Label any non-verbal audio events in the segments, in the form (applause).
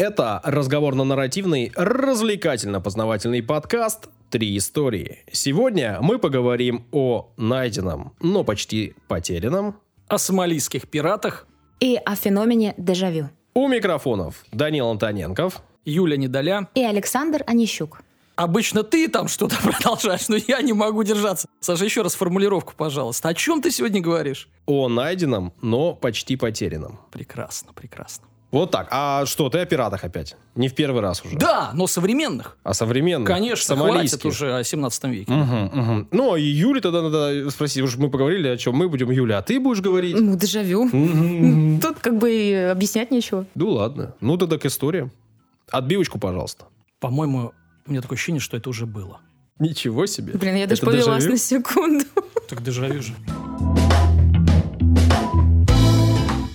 Это разговорно-нарративный, развлекательно-познавательный подкаст «Три истории». Сегодня мы поговорим о найденном, но почти потерянном. О сомалийских пиратах. И о феномене дежавю. У микрофонов Данил Антоненков. Юля Недоля. И Александр Онищук. Обычно ты там что-то (laughs) продолжаешь, но я не могу держаться. Саша, еще раз формулировку, пожалуйста. О чем ты сегодня говоришь? О найденном, но почти потерянном. Прекрасно, прекрасно. Вот так. А что, ты о пиратах опять? Не в первый раз уже. Да, но современных. А современных? Конечно, хватит уже о 17 веке. Угу, угу. Ну, и Юле тогда надо спросить, уж мы поговорили, о чем мы будем, Юля, а ты будешь говорить? Ну, дежавю. Тут как бы объяснять нечего. Ну, ладно. Ну, тогда к истории. Отбивочку, пожалуйста. По-моему, у меня такое ощущение, что это уже было. Ничего себе. Блин, я даже повелась на секунду. Так дежавю же.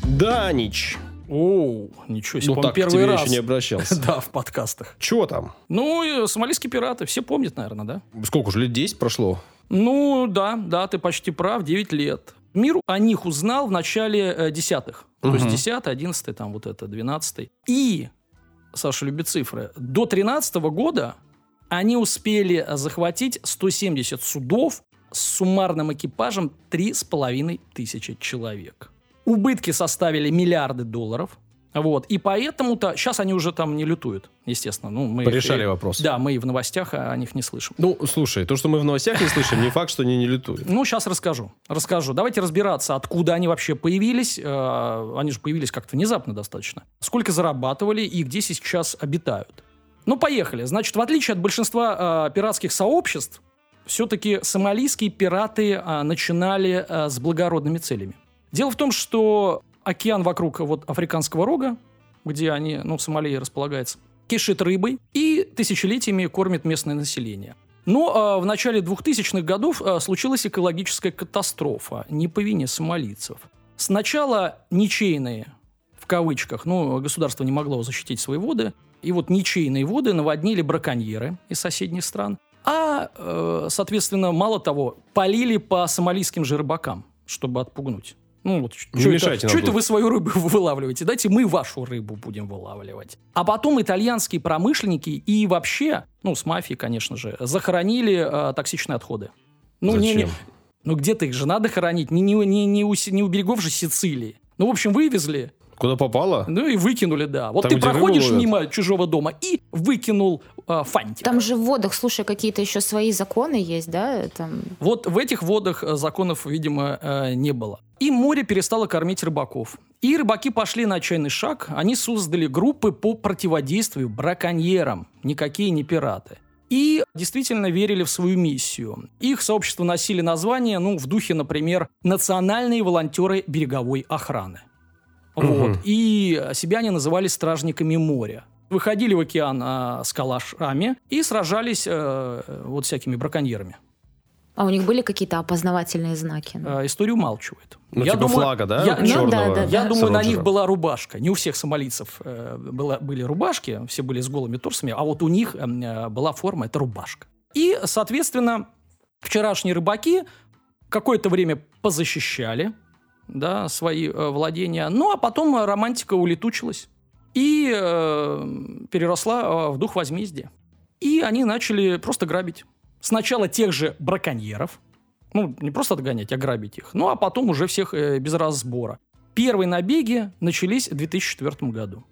Данич. О, ничего себе, ну, так первый к тебе раз. еще не обращался. (laughs) да, в подкастах. Чего там? Ну, сомалийские пираты, все помнят, наверное, да? Сколько уже, лет 10 прошло? Ну, да, да, ты почти прав, 9 лет. Мир о них узнал в начале э, десятых. Угу. То есть 10 11 там вот это, 12 И, Саша любит цифры, до 13 года они успели захватить 170 судов с суммарным экипажем 3,5 тысячи человек. Убытки составили миллиарды долларов. Вот. И поэтому-то... Сейчас они уже там не лютуют, естественно. Ну, мы Порешали их, вопрос. Да, мы и в новостях о них не слышим. Ну, слушай, то, что мы в новостях не слышим, не факт, что они не лютуют. Ну, сейчас расскажу. Расскажу. Давайте разбираться, откуда они вообще появились. Э, они же появились как-то внезапно достаточно. Сколько зарабатывали и где сейчас обитают. Ну, поехали. Значит, в отличие от большинства э, пиратских сообществ, все-таки сомалийские пираты э, начинали э, с благородными целями. Дело в том, что океан вокруг вот африканского рога, где они, ну, Сомалия располагается, кишит рыбой и тысячелетиями кормит местное население. Но э, в начале 2000-х годов э, случилась экологическая катастрофа, не по вине сомалийцев. Сначала ничейные, в кавычках, ну, государство не могло защитить свои воды, и вот ничейные воды наводнили браконьеры из соседних стран, а, э, соответственно, мало того, полили по сомалийским же рыбакам, чтобы отпугнуть. Ну, вот, Не что это, что это вы свою рыбу вылавливаете? Дайте мы вашу рыбу будем вылавливать. А потом итальянские промышленники и вообще, ну, с мафией, конечно же, захоронили э, токсичные отходы. Ну, не, не, Зачем? ну, где-то их же надо хоронить, не, не, не, не, у, не у берегов же Сицилии. Ну, в общем, вывезли, Куда попало? ну и выкинули, да. Вот Там, ты проходишь мимо чужого дома и выкинул э, фантик. Там же в водах, слушай, какие-то еще свои законы есть, да? Там... Вот в этих водах э, законов, видимо, э, не было. И море перестало кормить рыбаков. И рыбаки пошли на отчаянный шаг. Они создали группы по противодействию браконьерам. Никакие не пираты. И действительно верили в свою миссию. Их сообщество носили название, ну, в духе, например, «Национальные волонтеры береговой охраны». Вот. И себя они называли стражниками моря. Выходили в океан а, с калашами и сражались э, вот всякими браконьерами. А у них были какие-то опознавательные знаки? Ну, Э, историю умалчивает. Ну, типа флага, да? Я, Ну, Черного да, да, я да. думаю, на них была рубашка. Не у всех сомалийцев э, была, были рубашки, все были с голыми торсами, а вот у них э, была форма, это рубашка. И, соответственно, вчерашние рыбаки какое-то время позащищали да, свои э, владения, ну а потом э, романтика улетучилась и э, переросла э, в дух возмездия. И они начали просто грабить. Сначала тех же браконьеров, ну, не просто отгонять, а грабить их. Ну, а потом уже всех э, без разбора. Первые набеги начались в 2004 году.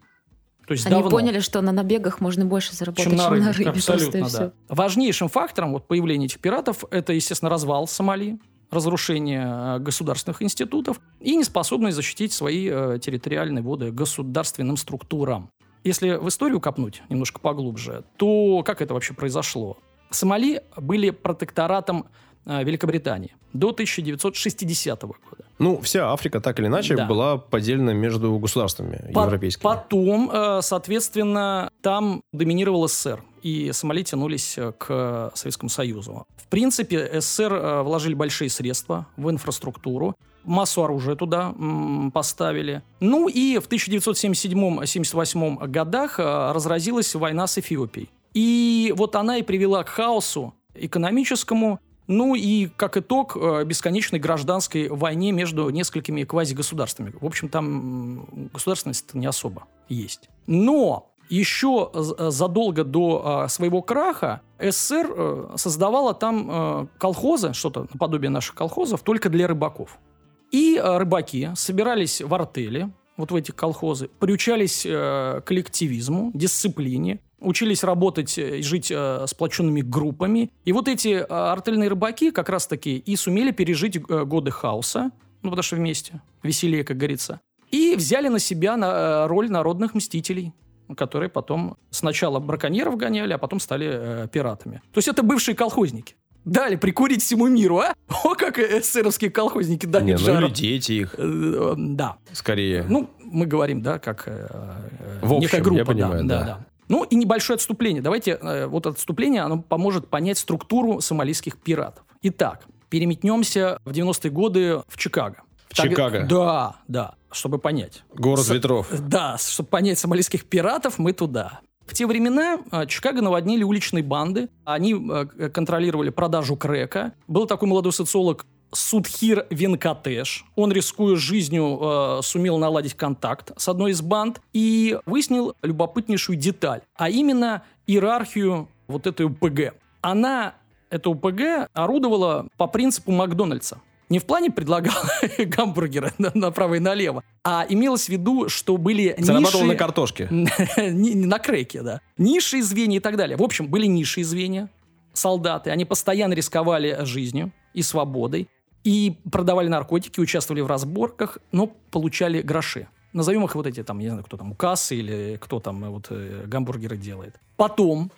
То есть Они давно, поняли, что на набегах можно больше заработать, чем на рыбе. просто, Абсолютно, и да. Важнейшим фактором вот, появления этих пиратов это, естественно, развал Сомали, разрушение э, государственных институтов и неспособность защитить свои э, территориальные воды государственным структурам. Если в историю копнуть немножко поглубже, то как это вообще произошло? Сомали были протекторатом э, Великобритании до 1960 года. Ну, вся Африка так или иначе Да. была поделена между государствами По- европейскими. Потом, соответственно, там доминировал СССР, и Сомали тянулись э, к Советскому Союзу. В принципе, СССР э, вложили большие средства в инфраструктуру, массу оружия туда поставили. Ну и в 1977-78 годах э, разразилась война с Эфиопией. И вот она и привела к хаосу экономическому, ну и, как итог, бесконечной гражданской войне между несколькими квазигосударствами. В общем, там государственность не особо есть. Но еще з- задолго до а, своего краха СССР э, создавала там э, колхозы, что-то наподобие наших колхозов, только для рыбаков. И э, рыбаки собирались в артели, вот в эти колхозы, приучались э, коллективизму, дисциплине, учились работать э, и жить э, сплоченными группами. И вот эти э, артельные рыбаки как раз-таки и сумели пережить э, годы хаоса, ну, потому что вместе, веселее, как говорится, и взяли на себя э, роль народных мстителей, которые потом сначала браконьеров гоняли, а потом стали э, пиратами. То есть это бывшие колхозники. Дали прикурить всему миру, а? (laughs) О, как эсеровские колхозники дали Не, ну жару. или дети их, Э, э, Да. скорее. Ну, мы говорим, да, как э, э, В общем, некая я группа. да, понимаю, да, да. да. Ну и небольшое отступление. Давайте, э, вот отступление, оно поможет понять структуру сомалийских пиратов. Итак, переметнемся в 90-е годы в Чикаго. В Чикаго? Да, да, чтобы понять. Город С- ветров. Да, чтобы понять сомалийских пиратов, мы туда. В те времена э, Чикаго наводнили уличные банды. Они э, контролировали продажу крека. Был такой молодой социолог Судхир Венкатеш. Он, рискуя жизнью, э, сумел наладить контакт с одной из банд и выяснил любопытнейшую деталь, а именно иерархию вот этой УПГ. Она, эта УПГ, орудовала по принципу Макдональдса. Не в плане предлагала (laughs) гамбургеры на- направо и налево, а имелось в виду, что были Зарабатывал ниши- (laughs) на картошке. на креке, да. Низшие звенья и так далее. В общем, были низшие звенья, солдаты. Они постоянно рисковали жизнью и свободой. И продавали наркотики, участвовали в разборках, но получали гроши. Назовем их вот эти, там, я не знаю, кто там, у кассы или кто там э, вот э, гамбургеры делает. Потом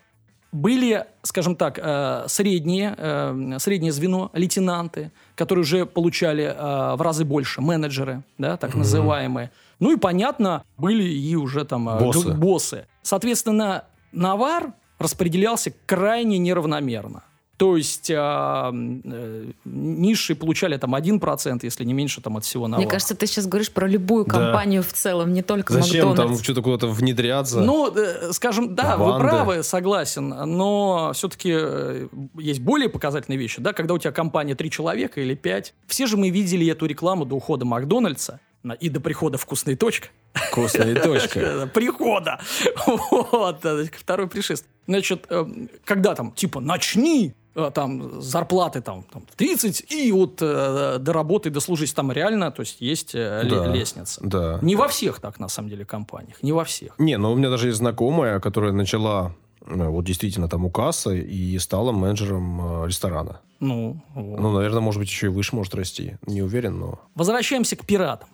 были, скажем так, э, средние, среднее звено, лейтенанты, которые уже получали э, в разы больше, менеджеры, да, так называемые. Ну и, понятно, были и уже там э, Боссы. боссы. Соответственно, навар распределялся крайне неравномерно. То есть э, э, низшие получали там 1%, если не меньше там от всего навара. Мне кажется, ты сейчас говоришь про любую Да. компанию в целом, не только Зачем там Макдональдс. что-то куда-то внедряться? Ну, э, скажем, да, вы Банды. правы, согласен, но все-таки есть более показательные вещи, да, когда у тебя компания три человека или пять. Все же мы видели эту рекламу до ухода Макдональдса на- и до прихода «Вкусная точка». Вкусная (laughs) точка. Прихода. (laughs) Вот, э, второй пришествие. Значит, э, когда там, типа, начни, э, там, зарплаты там, там 30, и вот э, до работы дослужись там реально, то есть есть э, Да. лестница. Да. Не во всех так, на самом деле, компаниях, не во всех. Не, ну у меня даже есть знакомая, которая начала э, вот действительно там у кассы и стала менеджером э, ресторана. Ну, вот. Ну, наверное, может быть, еще и выше может расти. Не уверен, но... Возвращаемся к пиратам.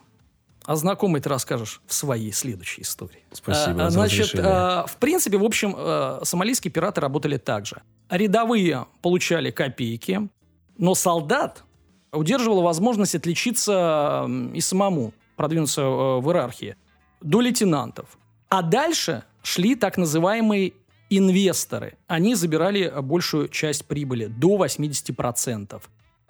А знакомый ты расскажешь в своей следующей истории. Спасибо А, за Значит, разрешение. а, в принципе, в общем, а, сомалийские пираты работали так же. Рядовые получали копейки, но солдат удерживала возможность отличиться и самому продвинуться э, в иерархии до лейтенантов. А дальше шли так называемые инвесторы. Они забирали большую часть прибыли, до 80%.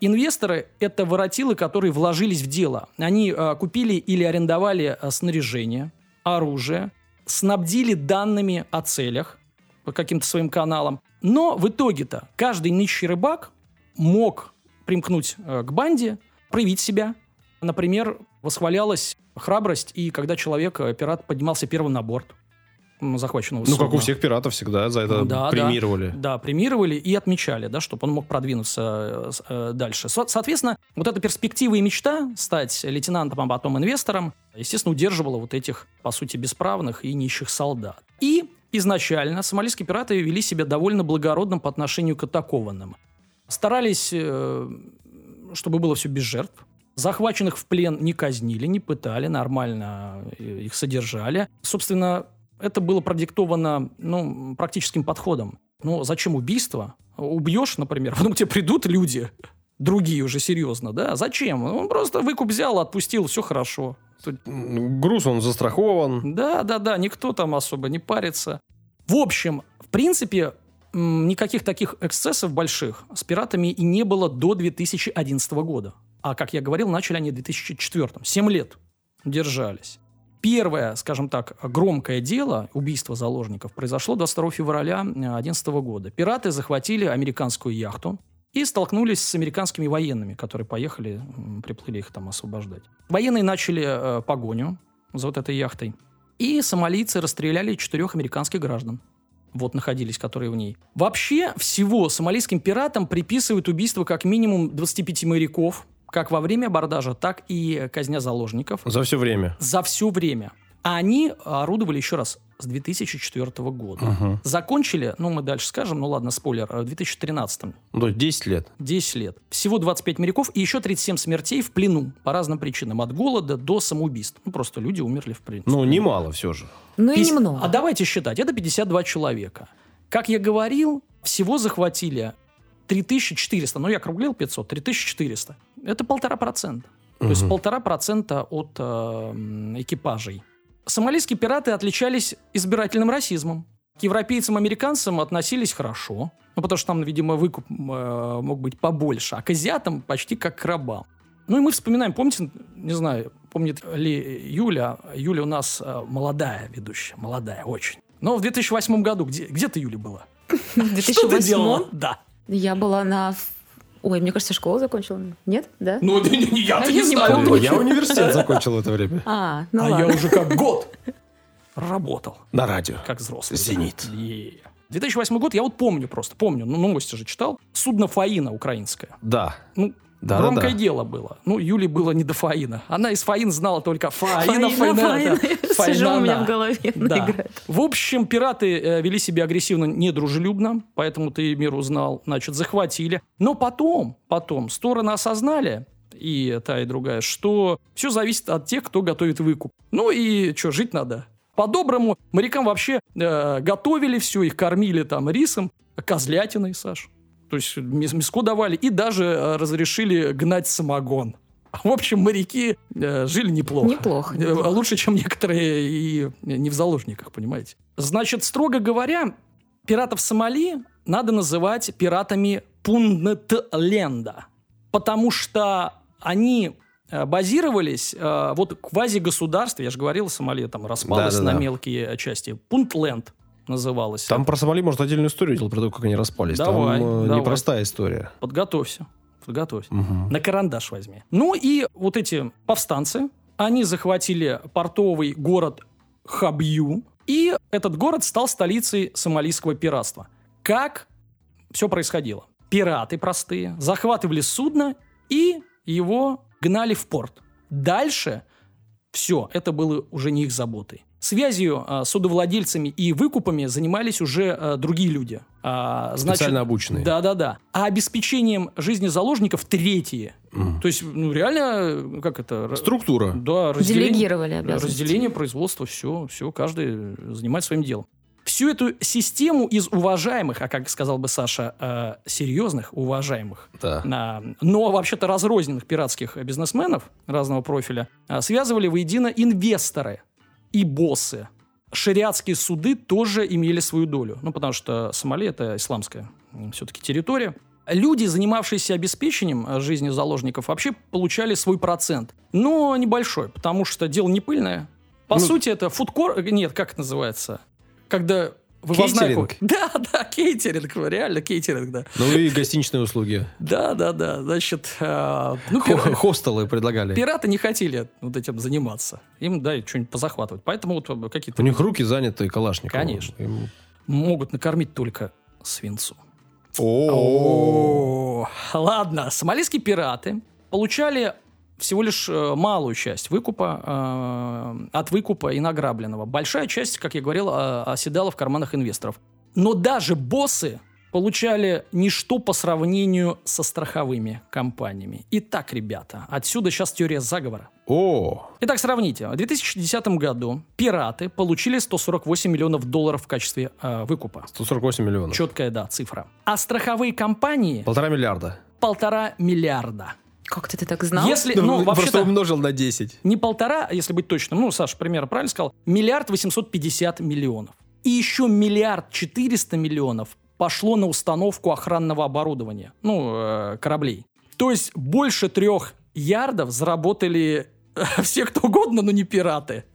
Инвесторы – это воротилы, которые вложились в дело. Они э, купили или арендовали э, снаряжение, оружие, снабдили данными о целях по каким-то своим каналам. Но в итоге-то каждый нищий рыбак мог примкнуть э, к банде, проявить себя. Например, восхвалялась храбрость, и когда человек, э, пират, поднимался первым на борт захваченного Ну, как у всех пиратов всегда за это Да, да. премировали. Да, премировали и отмечали, да, чтобы он мог продвинуться э, э, дальше. Со- Соответственно, вот эта перспектива и мечта стать лейтенантом, а потом инвестором, естественно, удерживала вот этих, по сути, бесправных и нищих солдат. И изначально сомалийские пираты вели себя довольно благородно по отношению к атакованным. Старались, э, чтобы было все без жертв. Захваченных в плен не казнили, не пытали, нормально э, их содержали. Собственно, это было продиктовано ну, практическим подходом. Ну, зачем убийство? Убьешь, например, (laughs) потом к тебе придут люди, другие уже серьезно, да? Зачем? Он просто выкуп взял, отпустил, все хорошо. Груз, он застрахован. да, да, да, никто там особо не парится. В общем, в принципе, никаких таких эксцессов больших с пиратами и не было до 2011 года. А, как я говорил, начали они в 2004. Семь лет держались. Первое, скажем так, громкое дело, убийство заложников, произошло 22 февраля 2011 года. Пираты захватили американскую яхту и столкнулись с американскими военными, которые поехали, приплыли их там освобождать. Военные начали э, погоню за вот этой яхтой. И сомалийцы расстреляли четырех американских граждан. Вот находились, которые в ней. Вообще, всего сомалийским пиратам приписывают убийство как минимум 25 моряков, как во время абордажа, так и казня заложников. За все время. За все время. А они орудовали, еще раз, с 2004 года. Угу. Закончили, ну, мы дальше скажем, ну ладно, спойлер, в 2013. Ну, то есть 10 лет. 10 лет. Всего 25 моряков и еще 37 смертей в плену по разным причинам. От голода до самоубийств. Ну, просто люди умерли в принципе. Ну, немало все же. Ну и Пис- немного. А давайте считать, это 52 человека. Как я говорил, всего захватили 3400, ну я округлил 500, 3400. Это полтора процента. То есть полтора процента от э, экипажей. Сомалийские пираты отличались избирательным расизмом. К европейцам, американцам относились хорошо, ну, потому что там, видимо, выкуп э, мог быть побольше, а к азиатам почти как к рабам. Ну и мы вспоминаем, помните, не знаю, помнит ли Юля, Юля у нас э, молодая ведущая, молодая очень. Но в 2008 году, где, где ты, Юля, была? В Что ты 2008 делала? Да. Я была на... Ой, мне кажется, школу закончила. Нет? Да? Ну, я-то не я не знаю. Я университет закончил в это время. А, ну А я ладно. уже как год работал. На радио. как взрослый. «Зенит». Е. 2008 год, я вот помню просто, помню, ну, новости же читал. Судно «Фаина» украинское. Да. Ну, Да, громкое да, да. дело было. Ну, Юле было не до Фаина. Она из Фаин знала только Фаина, Фаина, Фаина. Фаина. да, (laughs) Сижу, у меня в голове Да. В общем, пираты э, вели себя агрессивно, недружелюбно, поэтому ты мир узнал, значит, захватили. Но потом, потом стороны осознали, и та, и другая, что все зависит от тех, кто готовит выкуп. Ну и что, жить надо. По-доброму морякам вообще э, готовили все, их кормили там рисом, козлятиной, Саш. То есть мяско давали и даже э, разрешили гнать самогон. (laughs) В общем, моряки э, жили неплохо. Неплохо, Э, неплохо. Лучше, чем некоторые и не в заложниках, понимаете. Значит, строго говоря, пиратов Сомали надо называть пиратами Пунтленда. Потому что они э, базировались, э, вот квази-государство, я же говорил, Сомали там распалось Да-да-да. на мелкие части. Пунтленд называлось. Там про Сомали, может, отдельную историю делать, про то, как они распались. Давай, Там э, давай. непростая история. Подготовься. Подготовься. Мгм. На карандаш возьми. Ну и вот эти повстанцы, они захватили портовый город Хабью, и этот город стал столицей сомалийского пиратства. Как все происходило? Пираты простые захватывали судно и его гнали в порт. Дальше все, это было уже не их заботой. Связью а, с судовладельцами и выкупами занимались уже а, другие люди. А, значит, Специально обученные. да-да-да. А обеспечением жизни заложников третьи. Мгм. То есть, ну, реально, э, как это? Структура. Да, разделение, Делегировали обязанности. разделение производства, все, все, каждый занимается своим делом. Всю эту систему из уважаемых, а как сказал бы Саша, э, серьезных, уважаемых, Да. а, но вообще-то разрозненных пиратских бизнесменов разного профиля а, связывали воедино инвесторы и боссы. Шариатские суды тоже имели свою долю. Ну, потому что Сомали – это исламская все-таки территория. Люди, занимавшиеся обеспечением э, жизни заложников, вообще получали свой процент. Но небольшой, потому что дело не пыльное. По Ну- сути, это фудкор... э, Нет, как это называется? Когда вывозная... Кейтеринг? (laughs) Да, да, кейтеринг, реально кейтеринг, да. Ну и гостиничные услуги. Да, да, да. Значит, э, ну, пир- Хостелы предлагали. пираты не хотели вот этим заниматься. Им, да, что-нибудь позахватывать. Поэтому вот У какие-то них руки заняты Калашниковым. Конечно. Им- могут накормить только свинцу. О, О, ладно. Сомалийские пираты получали всего лишь э, малую часть выкупа, э, от выкупа и награбленного. Большая часть, как я говорил, э, оседала в карманах инвесторов. Но даже боссы получали ничто по сравнению со страховыми компаниями. Итак, ребята, отсюда сейчас теория заговора. О, Итак, сравните. В 2010 году пираты получили 148 миллионов долларов в качестве э, выкупа. 148 миллионов. Четкая, да, цифра. А страховые компании Полтора миллиарда. полтора миллиарда. Как ты, так знал? Если, ну, Просто вообще-то, умножил на 10. не полтора, а если быть точным, ну, Саша, пример правильно сказал, миллиард 850 миллионов. И еще миллиард 400 миллионов пошло на установку охранного оборудования, ну, э, кораблей. То есть больше трех ярдов заработали э, (laughs) все кто угодно, но не пираты.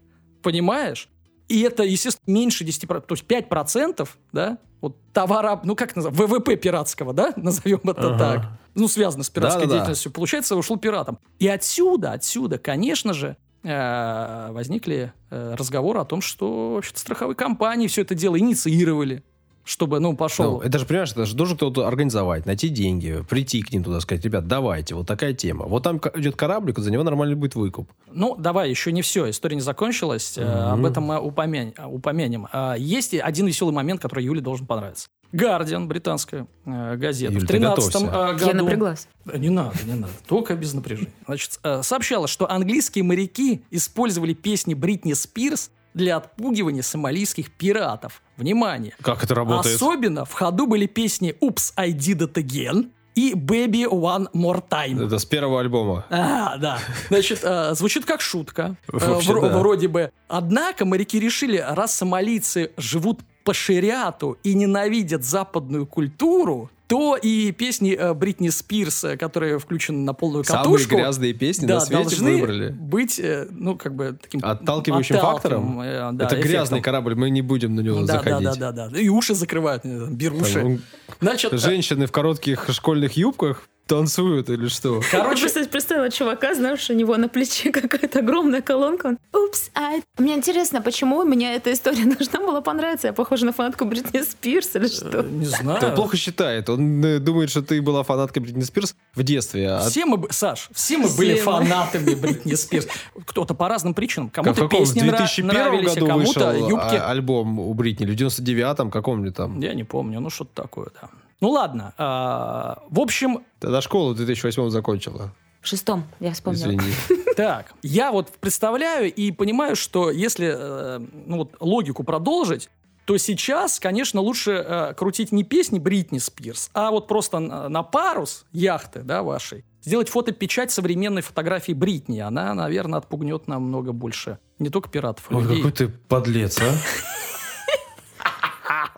Понимаешь? И это, естественно, меньше 10%, то есть 5%, да, вот товара, ну как назовем, ВВП пиратского, да, (laughs) назовем это Ага. так, ну связано с пиратской Да-да-да. деятельностью, получается, ушел пиратом. И отсюда, отсюда, конечно же, э, возникли э, разговоры о том, что вообще-то страховые компании все это дело инициировали чтобы, ну, пошел. Ну, это же, понимаешь, это же должен кто-то организовать, найти деньги, прийти к ним туда, сказать, ребят, давайте, вот такая тема. Вот там идет кораблик, за него нормальный будет выкуп. Ну, давай, еще не все, история не закончилась, э, Мгм. об этом мы упомянем. упомянем. А, Есть один веселый момент, который Юле должен понравиться. Гардиан, британская э, газета, Юль, в ты 13 готовься. Я году... напряглась. Э, Не надо, не надо. Только без напряжения. Значит, э, сообщала, что английские моряки использовали песни Бритни Спирс для отпугивания сомалийских пиратов. Внимание! Как это работает? Особенно в ходу были песни «Oops, I did it again» и «Baby One More Time». Это с первого альбома. А, да. Значит, э, звучит как шутка. Э, Вообще, вро- да. Вроде бы. Однако моряки решили, раз сомалийцы живут по шариату и ненавидят западную культуру, то и песни э, Бритни Спирс, э, которые включены на полную Самые катушку, грязные песни да, на свете должны выбрали. быть, э, ну, как бы таким Отталкивающим фактором? да, это грязный эффектом. корабль, мы не будем на него Да, да, заходить. да, да, да. И уши закрывают, беруши. ну, Значит, Женщины в коротких школьных юбках танцуют или что? Я короче, просто представила чувака, знаешь, у него на плече (laughs) какая-то огромная колонка. Он, Упс, ай. Мне интересно, почему мне эта история (laughs) должна была понравиться? Я похожа на фанатку Бритни Спирс или э, что? не знаю. Он плохо считает. Он э, думает, что ты была фанаткой Бритни Спирс в детстве. а Все мы, Саш, все мы Все были мы. фанатами (laughs) Бритни Спирс. Кто-то по разным причинам. Кому-то? В песни нра- 2001 нравились, а вышел кому-то юбки. а, альбом у Бритни, или в 99-м, каком-нибудь там. Я не помню, ну что-то такое, да. Ну ладно. а, в общем, Тогда школу в 2008 закончила. В шестом, я вспомнила. Извини. (laughs) так, я вот представляю и понимаю, что если э, ну, вот, логику продолжить, то сейчас, конечно, лучше э, крутить не песни Бритни Спирс, а вот просто на, на парус яхты, да, вашей, сделать фотопечать современной фотографии Бритни. Она, наверное, отпугнет намного больше не только пиратов, а Ой, людей. какой ты подлец, а? (laughs)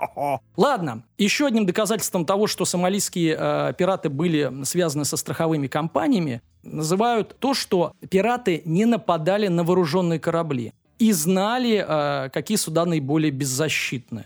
(laughs) Ладно, еще одним доказательством того, что сомалийские э, пираты были связаны со страховыми компаниями, называют то, что пираты не нападали на вооруженные корабли и знали, э, какие суда наиболее беззащитны.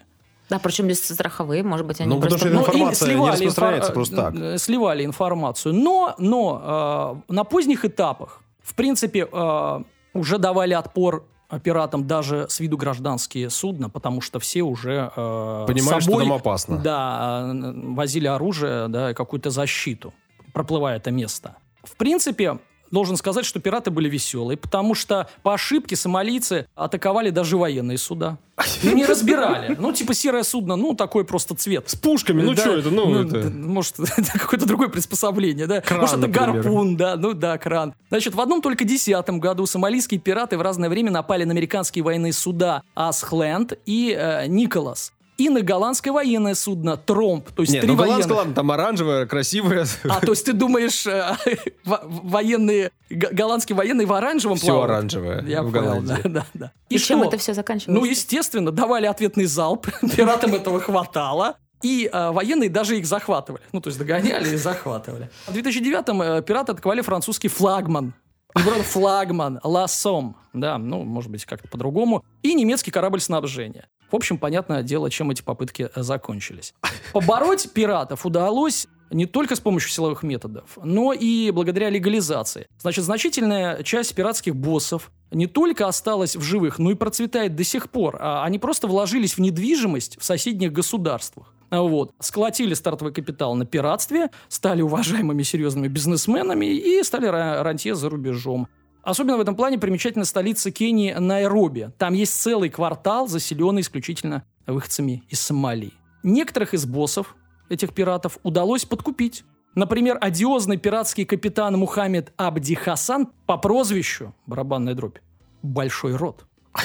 Да, причем без страховые, может быть, они Ну, потому просто... что Ну, и Информация не сливали распространяется инфор- просто так. э, Сливали информацию. Но, но э, на поздних этапах, в принципе, э, уже давали отпор пиратам даже с виду гражданские судна, потому что все уже э, Понимают, что там опасно. Да, э, возили оружие, да, какую-то защиту, проплывая это место. В принципе, должен сказать, что пираты были веселые, потому что по ошибке сомалийцы атаковали даже военные суда. Ну, не разбирали. Ну, типа серое судно, ну, такой просто цвет. С пушками, ну Да, что это? Ну, это... д- Может, (laughs) это какое-то другое приспособление, да? Кран, Может, это например. гарпун, да, ну да, кран. Значит, в одном только десятом году сомалийские пираты в разное время напали на американские военные суда Асхленд и э, Николас. И на голландское военное судно Тромп, то есть Нет, три ну голландская, военных. ладно, там оранжевая, красивая. А, то есть ты думаешь, э, (laughs) во- военные, голландские военные в оранжевом Все плавают? оранжевое Я в понял, да, да, да. И, чем что? это все заканчивалось? Ну, естественно, давали ответный залп, (laughs) пиратам этого хватало. И э, военные даже их захватывали. Ну, то есть догоняли и захватывали. В 2009-м э, пираты атаковали французский флагман. Просто флагман, Лассом. Да, ну, может быть, как-то по-другому. И немецкий корабль снабжения. В общем, понятное дело, чем эти попытки э, закончились. Побороть пиратов удалось не только с помощью силовых методов, но и благодаря легализации. Значит, значительная часть пиратских боссов не только осталась в живых, но и процветает до сих пор. А Они просто вложились в недвижимость в соседних государствах. Вот. Сколотили стартовый капитал на пиратстве, стали уважаемыми серьезными бизнесменами и стали ра- рантье за рубежом. Особенно в этом плане примечательна столица Кении Найроби. Там есть целый квартал, заселенный исключительно выходцами из Сомалии. Некоторых из боссов этих пиратов удалось подкупить. Например, одиозный пиратский капитан Мухаммед Абди Хасан по прозвищу, барабанная дробь, Большой рот. (laughs)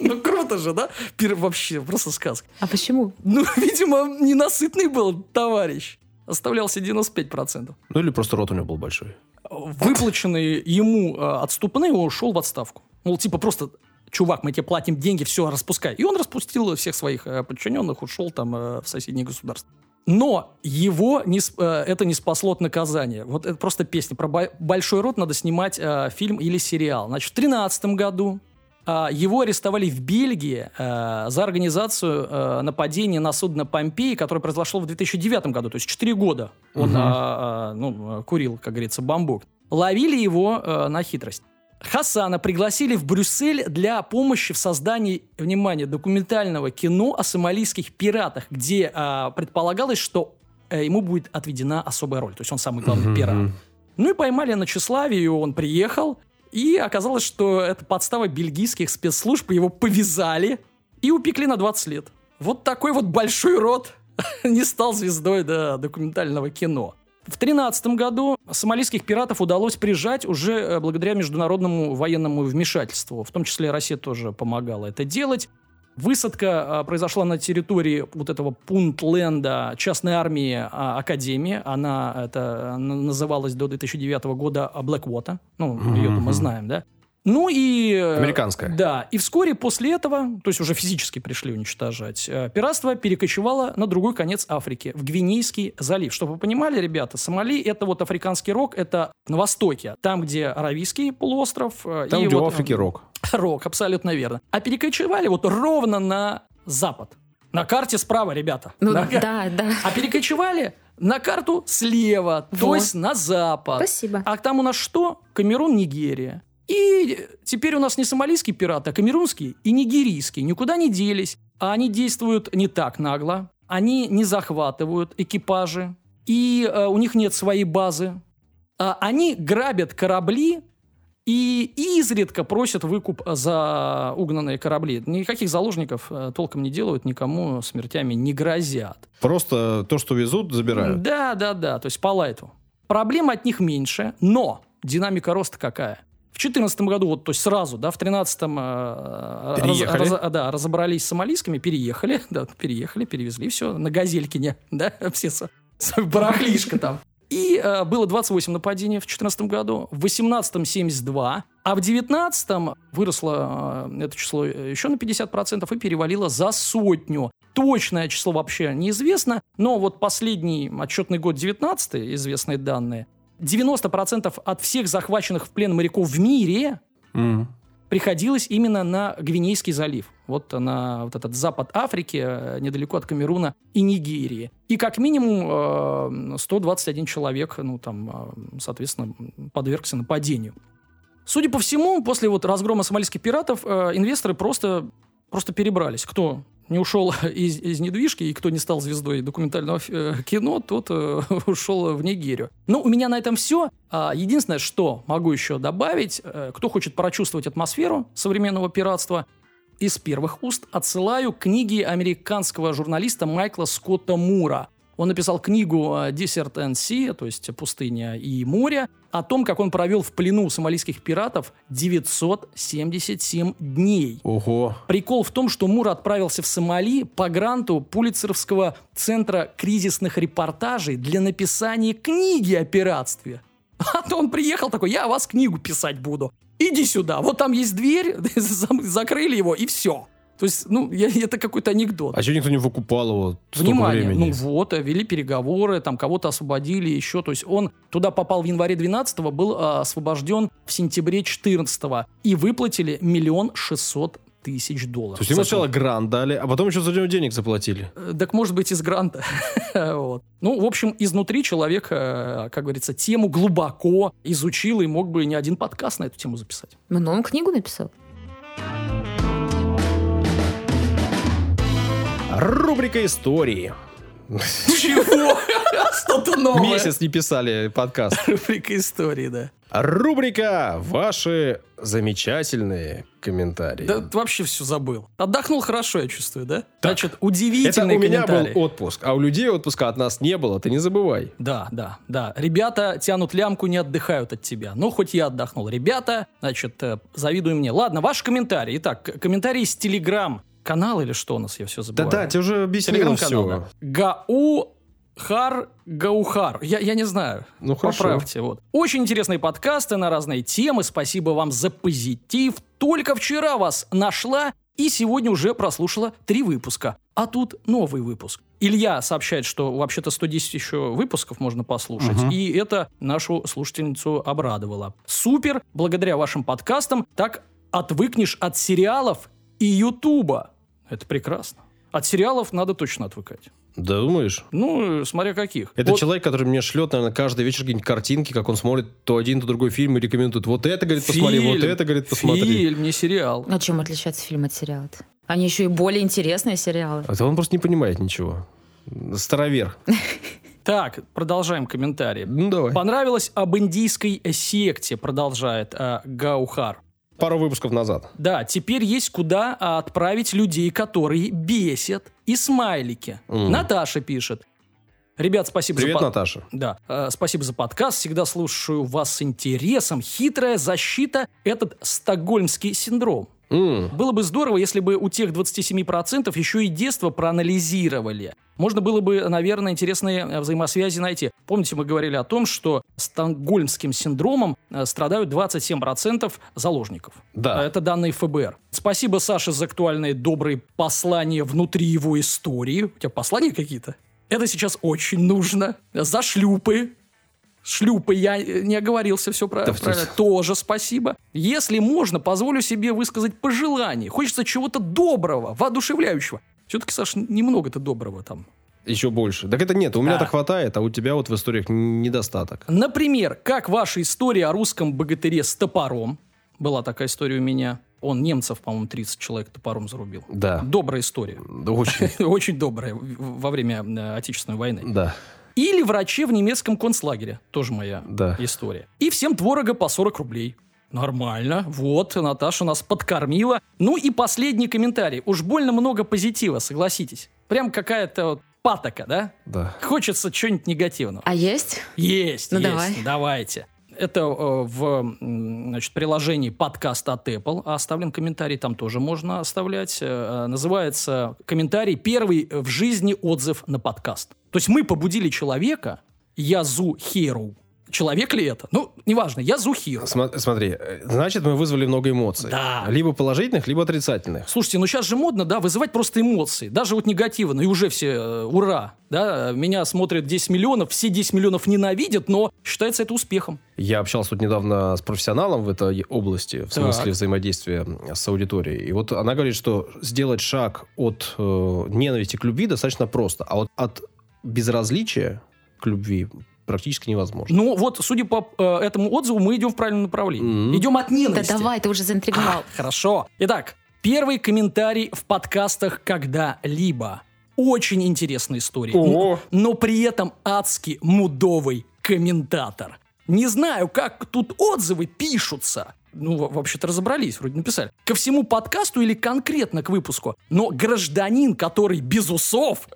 Ну, круто же, да? Вообще, просто сказка. А почему? Ну, (laughs) видимо, ненасытный был товарищ. Оставлял себе 95%. Ну или просто рот у него был большой. Выплаченные ему э, отступные, он ушел в отставку. Мол, типа просто, чувак, мы тебе платим деньги, все, распускай. И он распустил всех своих э, подчиненных, ушел там э, в соседнее государство. Но его не, это не спасло от наказания. Вот это просто песня. Про бо- большой рот надо снимать э, фильм или сериал. Значит, в 2013 году его арестовали в Бельгии э, за организацию э, нападения на судно Помпеи, которое произошло в 2009 году, то есть 4 года он а, а, ну, э, курил, как говорится, бамбук. Ловили его э, на хитрость. Хасана пригласили в Брюссель для помощи в создании, внимание, документального кино о сомалийских пиратах, где а, предполагалось, что э, ему будет отведена особая роль. То есть он самый главный пират. Ну и поймали на тщеславие, он приехал, и оказалось, что это подстава бельгийских спецслужб, его повязали и упекли на 20 лет. Вот такой вот большой рот (laughs) не стал звездой да, документального кино. В 2013 году сомалийских пиратов удалось прижать уже э, благодаря международному военному вмешательству. В том числе Россия тоже помогала это делать. Высадка а, произошла на территории вот этого Пунтленда частной армии а, Академии. Она это называлась до 2009 года Blackwater. Ну, ее мы знаем, да? Ну и... э, Американская. Да. И вскоре после этого, то есть уже физически пришли уничтожать, э, пиратство перекочевало на другой конец Африки, в Гвинейский залив. Чтобы вы понимали, ребята, Сомали — это вот африканский рог, это на востоке, там, где Аравийский полуостров. э, Там, и где в вот, Африке рок. (laughs) Рок, абсолютно верно. А перекочевали вот ровно на запад. На карте справа, ребята. Ну На да, да. А перекочевали на карту слева, то Вот. есть на запад. Спасибо. А там у нас что? Камерун, Нигерия. И теперь у нас не сомалийские пираты, а камерунские и нигерийские. Никуда не делись. А они действуют не так нагло. Они не захватывают экипажи. И э, у них нет своей базы. А они грабят корабли и изредка просят выкуп за угнанные корабли. Никаких заложников э, толком не делают, никому смертями не грозят. Просто то, что везут, забирают. Да, да, да, то есть по лайту. Проблем от них меньше, но динамика роста какая? В 2014 году, вот, то есть сразу, да, в 2013 э, Переехали. да, разобрались с сомалийскими, переехали, (laughs) да, переехали, перевезли, все, на газелькине, (laughs) да, все с, с барахлишко там. И э, было 28 нападений в 2014 году, в 2018 72, а в 2019 выросло э, это число еще на 50% и перевалило за сотню. Точное число вообще неизвестно, но вот последний отчетный год 19 известные данные, 90% от всех захваченных в плен моряков в мире М. приходилось именно на Гвинейский залив. Вот на вот этот запад Африки, э, недалеко от Камеруна и Нигерии. И как минимум э, 121 человек, ну там, э, соответственно, подвергся нападению. Судя по всему, после вот разгрома сомалийских пиратов э, инвесторы просто, просто перебрались. Кто не ушел (laughs) из, из недвижки и кто не стал звездой документального э, кино, тот э, (laughs) ушел в Нигерию. Ну, у меня на этом все. А, единственное, что могу еще добавить, э, кто хочет прочувствовать атмосферу современного пиратства, из первых уст отсылаю к книге американского журналиста Майкла Скотта Мура. Он написал книгу э, «Desert and Sea», то есть «Пустыня и море», о том, как он провел в плену сомалийских пиратов 977 дней. Ого. Прикол в том, что Мур отправился в Сомали по гранту Пулицеровского центра кризисных репортажей для написания книги о пиратстве. (laughs) А то он приехал такой, я о вас книгу писать буду. Иди сюда, вот там есть дверь, (laughs) закрыли его, и все. То есть, ну, я- (laughs) это какой-то анекдот. А что никто не выкупал его Внимание, времени? ну вот, э, вели переговоры, там кого-то освободили еще. То есть он туда попал в январе 12 был а, освобожден в сентябре 14 и выплатили миллион шестьсот тысяч долларов. То есть ему сначала грант дали, а потом еще за него денег заплатили. Э, Так может быть из гранта. (laughs) Вот. Ну, в общем, изнутри человек, э, как говорится, тему глубоко изучил и мог бы не один подкаст на эту тему записать. Ну, он книгу написал. Рубрика истории. Чего? (laughs) Что-то новое. Месяц не писали подкаст. Рубрика истории, да. Рубрика «Ваши замечательные комментарии». Да вообще все забыл. Отдохнул хорошо, я чувствую, да? Это Значит, у удивительный меня комментарий. был отпуск, а у людей отпуска от нас не было, ты не забывай. Да, да, да. Ребята тянут лямку, не отдыхают от тебя. Ну, хоть я отдохнул. Ребята, значит, э, завидуй мне. Ладно, ваши комментарии. Итак, комментарии из Телеграм. Канал или что у нас, я все забываю. Да-да, тебе уже объяснил все. Гау Хар Гаухар. Я, я не знаю. Ну, хорошо. Поправьте. Вот. Очень интересные подкасты на разные темы. Спасибо вам за позитив. Только вчера вас нашла и сегодня уже прослушала три выпуска. А тут новый выпуск. Илья сообщает, что вообще-то 110 еще выпусков можно послушать. Мгм. И это нашу слушательницу обрадовало. Супер! Благодаря вашим подкастам так отвыкнешь от сериалов и Ютуба. Это прекрасно. От сериалов надо точно отвыкать. Да думаешь? Ну, смотря каких. Это Вот человек, который мне шлет, наверное, каждый вечер какие-нибудь картинки, как он смотрит то один, то другой фильм и рекомендует. Вот это, говорит, посмотри, вот фильм, это, говорит, посмотри. Фильм, не сериал. А чем отличается фильм от сериала -то? Они еще и более интересные сериалы. Это он просто не понимает ничего. Старовер. Так, продолжаем комментарии. Ну, давай. Понравилось об индийской секте, продолжает э, Гаухар. Пару выпусков назад. Да, теперь есть куда а, отправить людей, которые бесят. И смайлики. М. Наташа пишет. Ребят, спасибо Привет, за... под- Наташа. Да, э, спасибо за подкаст. Всегда слушаю вас с интересом. Хитрая защита – этот стокгольмский синдром. М, Было бы здорово, если бы у тех 27% еще и детство проанализировали. Можно было бы, наверное, интересные э, взаимосвязи найти. Помните, мы говорили о том, что стокгольмским синдромом э, страдают 27% заложников. Да. Это данные ФБР. Спасибо, Саше, за актуальные добрые послания внутри его истории. У тебя послания какие-то? Это сейчас очень нужно. За шлюпы. Шлюпы, я э, не оговорился, все Да в- правильно. Тоже спасибо. Если можно, позволю себе высказать пожелание. Хочется чего-то доброго, воодушевляющего. Все-таки, Саш, немного-то доброго там. Еще больше. Так это нет, у меня-то Да. хватает, а у тебя вот в историях недостаток. Например, как ваша история о русском богатыре с топором. Была такая история у меня. Он немцев, по-моему, 30 человек топором зарубил. Да. Добрая история. Да, Очень. (laughs) Очень добрая во время э, Отечественной войны. Да. Или враче в немецком концлагере. Тоже моя Да. история. И всем творога по 40 рублей. Нормально. Вот, Наташа нас подкормила. Ну и последний комментарий. Уж больно много позитива, согласитесь. Прям какая-то вот патока, да? Да. Хочется чего-нибудь негативного. А есть? Есть, Ну, есть. давай. Давайте. Это э, в значит, приложении подкаст от Apple оставлен комментарий, там тоже можно оставлять. Э, Называется комментарий «Первый в жизни отзыв на подкаст». То есть мы побудили человека, Язу Херу. Человек ли это? Ну, неважно, Язу Херу. Сма- Смотри, значит, мы вызвали много эмоций. Да. Либо положительных, либо отрицательных. Слушайте, ну сейчас же модно, да, вызывать просто эмоции. Даже вот негативно, и уже все, э, ура, да, меня смотрят 10 миллионов, все 10 миллионов ненавидят, но считается это успехом. Я общался тут недавно с профессионалом в этой области, в Так. смысле взаимодействия с аудиторией. И вот она говорит, что сделать шаг от э, ненависти к любви достаточно просто, а вот от безразличия к любви практически невозможно. Ну, вот, судя по э, этому отзыву, мы идем в правильном направлении. Мгм. Идем от Да ненависти. давай, ты уже заинтриговал. А, хорошо. Итак, первый комментарий в подкастах когда-либо. Очень интересная история. Ого. Но, но при этом адски мудовый комментатор. Не знаю, как тут отзывы пишутся. Ну, во- вообще-то разобрались, вроде написали. Ко всему подкасту или конкретно к выпуску. Но гражданин, который без усов...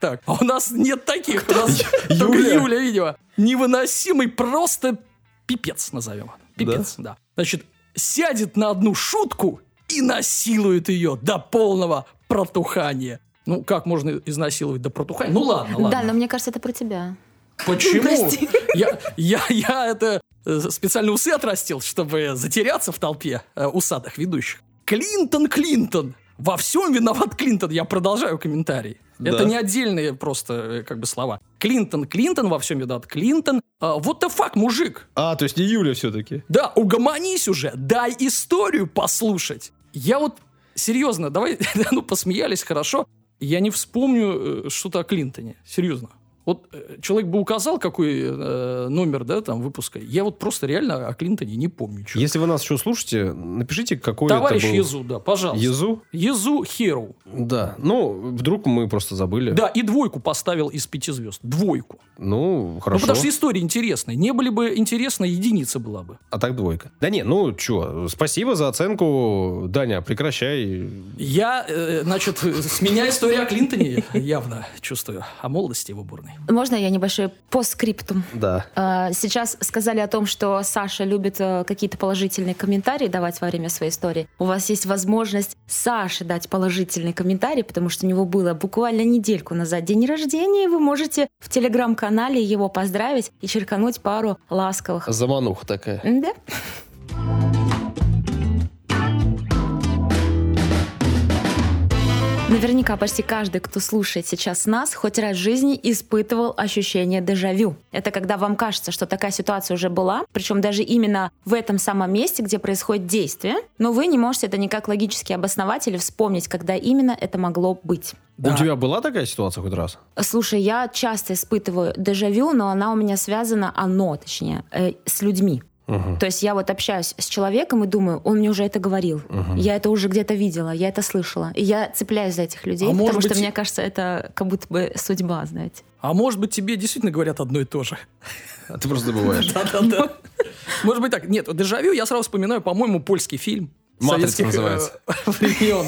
Так, а у нас нет таких. У нас (laughs) только Юля. Юля, видимо. Невыносимый просто пипец назовем. Пипец, да. Значит, сядет на одну шутку и насилует ее до полного протухания. Ну, как можно изнасиловать до протухания? Ну, ладно, ладно. Да, но мне кажется, это про тебя. Почему? Прости. (laughs) Я, я, я это э, специально усы отрастил, чтобы затеряться в толпе э, усатых ведущих. Клинтон, Клинтон. Во всем виноват Клинтон. Я продолжаю комментарий. Да. Это не отдельные просто э, как бы слова. Клинтон, Клинтон, во всем виноват Клинтон. А, what the fuck, мужик? А, то есть не Юля все-таки. Да, угомонись уже, дай историю послушать. Я вот, серьезно, давай, (laughs) ну, посмеялись, хорошо. Я не вспомню э, что-то о Клинтоне, серьезно. Вот э, человек бы указал, какой э, номер, да, там, выпуска. Я вот просто реально о Клинтоне не помню. чё. Если вы нас еще слушаете, напишите, какой Товарищ это был... Езу, да, пожалуйста. Езу? Езу Херу. Да. Ну, вдруг мы просто забыли. Да, и двойку поставил из пяти звезд. Двойку. Ну, хорошо. Ну, потому что история интересная. Не были бы интересны, единица была бы. А так двойка. Да не, ну что, спасибо за оценку. Даня, прекращай. Я, э, значит, (laughs) с меня история о Клинтоне явно чувствую. О молодости его бурной. Можно я небольшой постскриптум? Да. А, Сейчас сказали о том, что Саша любит э, какие-то положительные комментарии давать во время своей истории. У вас есть возможность Саше дать положительный комментарий, потому что у него было буквально недельку назад день рождения, и вы можете в телеграм-канале его поздравить и черкануть пару ласковых. Замануха такая. Да? Наверняка почти каждый, кто слушает сейчас нас, хоть раз в жизни испытывал ощущение дежавю. Это когда вам кажется, что такая ситуация уже была, причем даже именно в этом самом месте, где происходит действие, но вы не можете это никак логически обосновать или вспомнить, когда именно это могло быть. У тебя была такая ситуация хоть раз? Слушай, я часто испытываю дежавю, но она у меня связана, оно, точнее, э, с людьми. Мгм. То есть я вот общаюсь с человеком и думаю, он мне уже это говорил, я это уже где-то видела, я это слышала. И я цепляюсь за этих людей, А потому может что быть- мне кажется, это как будто бы судьба, знаете. А может быть, тебе действительно говорят одно и то же? А ты просто забываешь. (laughs) Да-да-да. Может быть так. Нет, дежавю я сразу вспоминаю, по-моему, польский фильм. «Матрица» э, называется. (laughs) времен.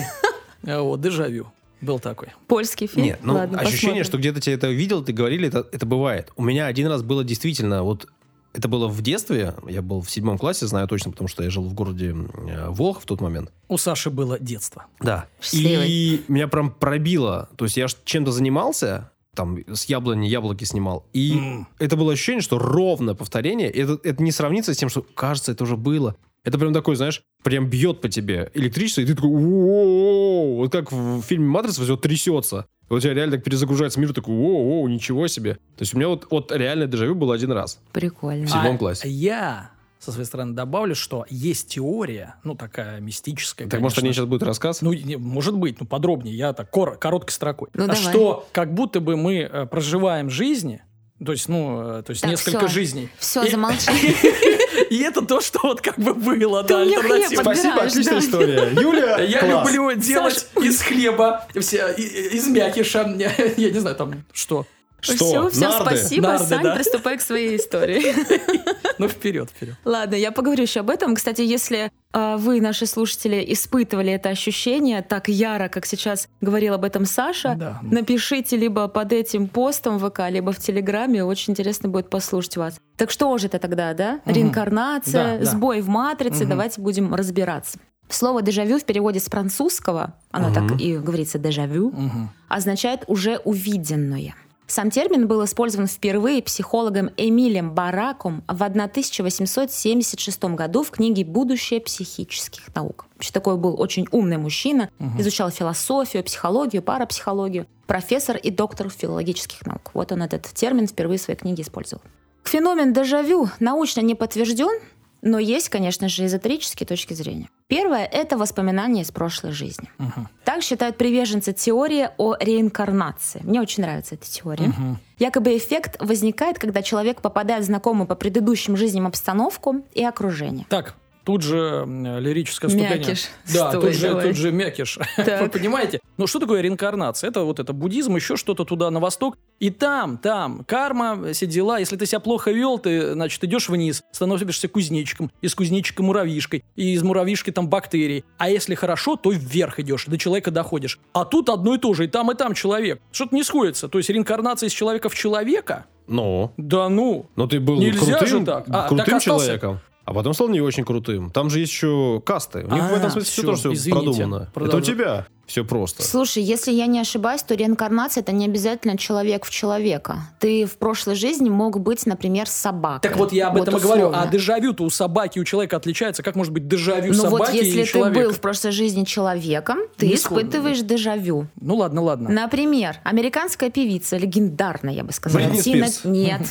Э, Вот, дежавю. Был такой. Польский фильм. Нет, ну Ладно, ощущение, посмотрим. что где-то тебе это видел, ты говорили, это, это бывает. У меня один раз было действительно, вот это было в детстве, я был в седьмом классе, знаю точно, потому что я жил в городе э, Волх в тот момент. У Саши было детство. Да. Счастливый. И меня прям пробило. То есть я чем-то занимался, там с яблони яблоки снимал. И М. это было ощущение, что ровное повторение. Это, это не сравнится с тем, что кажется, это уже было. Это прям такой, знаешь, прям бьет по тебе электричество, и ты такой, «Воу!» вот как в фильме «Матрица» все трясется. И вот у тебя реально так перезагружается мир, такой, воу, ничего себе. То есть у меня вот, вот реально дежавю было один раз. Прикольно. В седьмом А классе. Я со своей стороны добавлю, что есть теория, ну, такая мистическая, Так может, они конечно. сейчас будут рассказ? Ну, не, может быть, ну, подробнее, я так, кор- короткой строкой. Ну, А давай. что как будто бы мы э, проживаем жизни, то есть, ну, э, то есть Так, несколько всё. жизней. Все, И- замолчи. (laughs) (laughs) И это то, что вот как бы было, да, альтернатива. Спасибо, отличная история. Юля, (laughs) Я люблю делать из хлеба, из мякиша, (laughs) я не знаю, там, что. Что? Все, все, Нарды? спасибо. Нарды, Сань, да. приступай к своей истории. (laughs) Ну, вперед, вперед. Ладно, я поговорю еще об этом. Кстати, если э, вы, наши слушатели, испытывали это ощущение так яро, как сейчас говорил об этом Саша, Да. напишите либо под этим постом в ВК, либо в Телеграме. Очень интересно будет послушать вас. Так что же это тогда, да? Мгм. Реинкарнация, Да, да. сбой в матрице. Давайте будем разбираться. Слово «дежавю» в переводе с французского, оно Мгм. так и говорится «дежавю», Мгм. означает «уже увиденное». Сам термин был использован впервые психологом Эмилем Бараком в 1876 году в книге «Будущее психических наук». Вообще такой был очень умный мужчина, Мгм. изучал философию, психологию, парапсихологию, профессор и доктор филологических наук. Вот он этот термин впервые в своей книге использовал. Феномен дежавю научно не подтвержден, но есть, конечно же, эзотерические точки зрения. Первое — это воспоминания из прошлой жизни. Мгм. Так считают приверженцы теории о реинкарнации. Мне очень нравится эта теория. Мгм. Якобы эффект возникает, когда человек попадает в знакомую по предыдущим жизням обстановку и окружение. Так, тут же лирическое отступление. Мякиш. Да, Стой, тут же, давай. тут же мякиш. (laughs) Так. Вы понимаете? Ну, что такое реинкарнация? Это вот это буддизм, еще что-то туда на восток. И там, там, карма, все дела. Если ты себя плохо вел, ты, значит, идешь вниз, становишься кузнечиком, из кузнечика муравьишкой, и из муравьишки там бактерии. А если хорошо, то вверх идешь, до человека доходишь. А тут одно и то же, и там, и там человек. Что-то не сходится. То есть реинкарнация из человека в человека? Ну, Да ну. но ты был Нельзя крутым, же так. А, крутым так остался? человеком. А потом стал не очень крутым. Там же есть еще касты. У них в А, этом смысле все всё, тоже все продумано. Это у тебя все просто. Слушай, если я не ошибаюсь, то реинкарнация это не обязательно человек в человека. Ты в прошлой жизни мог быть, например, собакой. Так вот я об этом и Вот говорю. А дежавю-то у собаки, у человека отличается. Как может быть дежавю Ну вот собаки если и ты человека? был в прошлой жизни человеком, ты Не испытываешь дежавю. Ну ладно, ладно. Например, американская певица, легендарная, я бы сказала, Бритни Тина... Спирс. Нет,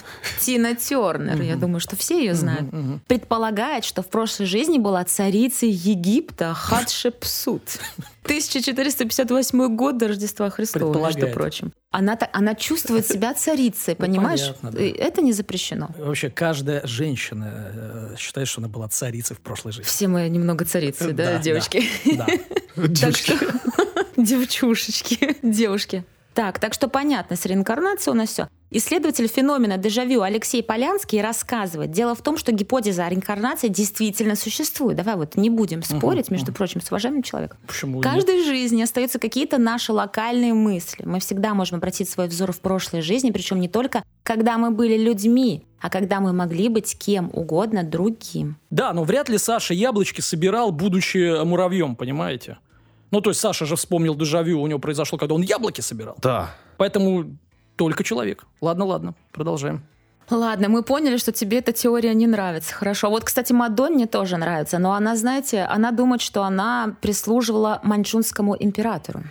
Тина Тернер, я думаю, что все ее знают, предполагает, что в прошлой жизни была царицей Египта Хатшепсут. 1458 год до Рождества Христова, между прочим. Она, она чувствует себя царицей, Ну, понимаешь? понятно, да. Это не запрещено. Вообще, каждая женщина э, считает, что она была царицей в прошлой жизни. Все мы немного царицы, да, Да, да. девочки? Да. (laughs) (laughs) Девчушечки, девушки. Так, так что понятно, с реинкарнацией у нас все. Исследователь феномена дежавю Алексей Полянский рассказывает. Дело в том, что гипотеза о реинкарнации действительно существует. Давай вот не будем спорить, между прочим, с уважаемым человеком. Почему В нет? каждой жизни остаются какие-то наши локальные мысли. Мы всегда можем обратить свой взор в прошлой жизни, причем не только когда мы были людьми, а когда мы могли быть кем угодно другим. Да, но вряд ли Саша яблочки собирал, будучи муравьем, понимаете? Ну, то есть Саша же вспомнил дежавю, у него произошло, когда он яблоки собирал. Да. Поэтому только человек. Ладно, ладно, продолжаем. Ладно, мы поняли, что тебе эта теория не нравится. Хорошо. Вот, кстати, Мадонне тоже нравится, но она, знаете, она думает, что она прислуживала маньчжунскому императору.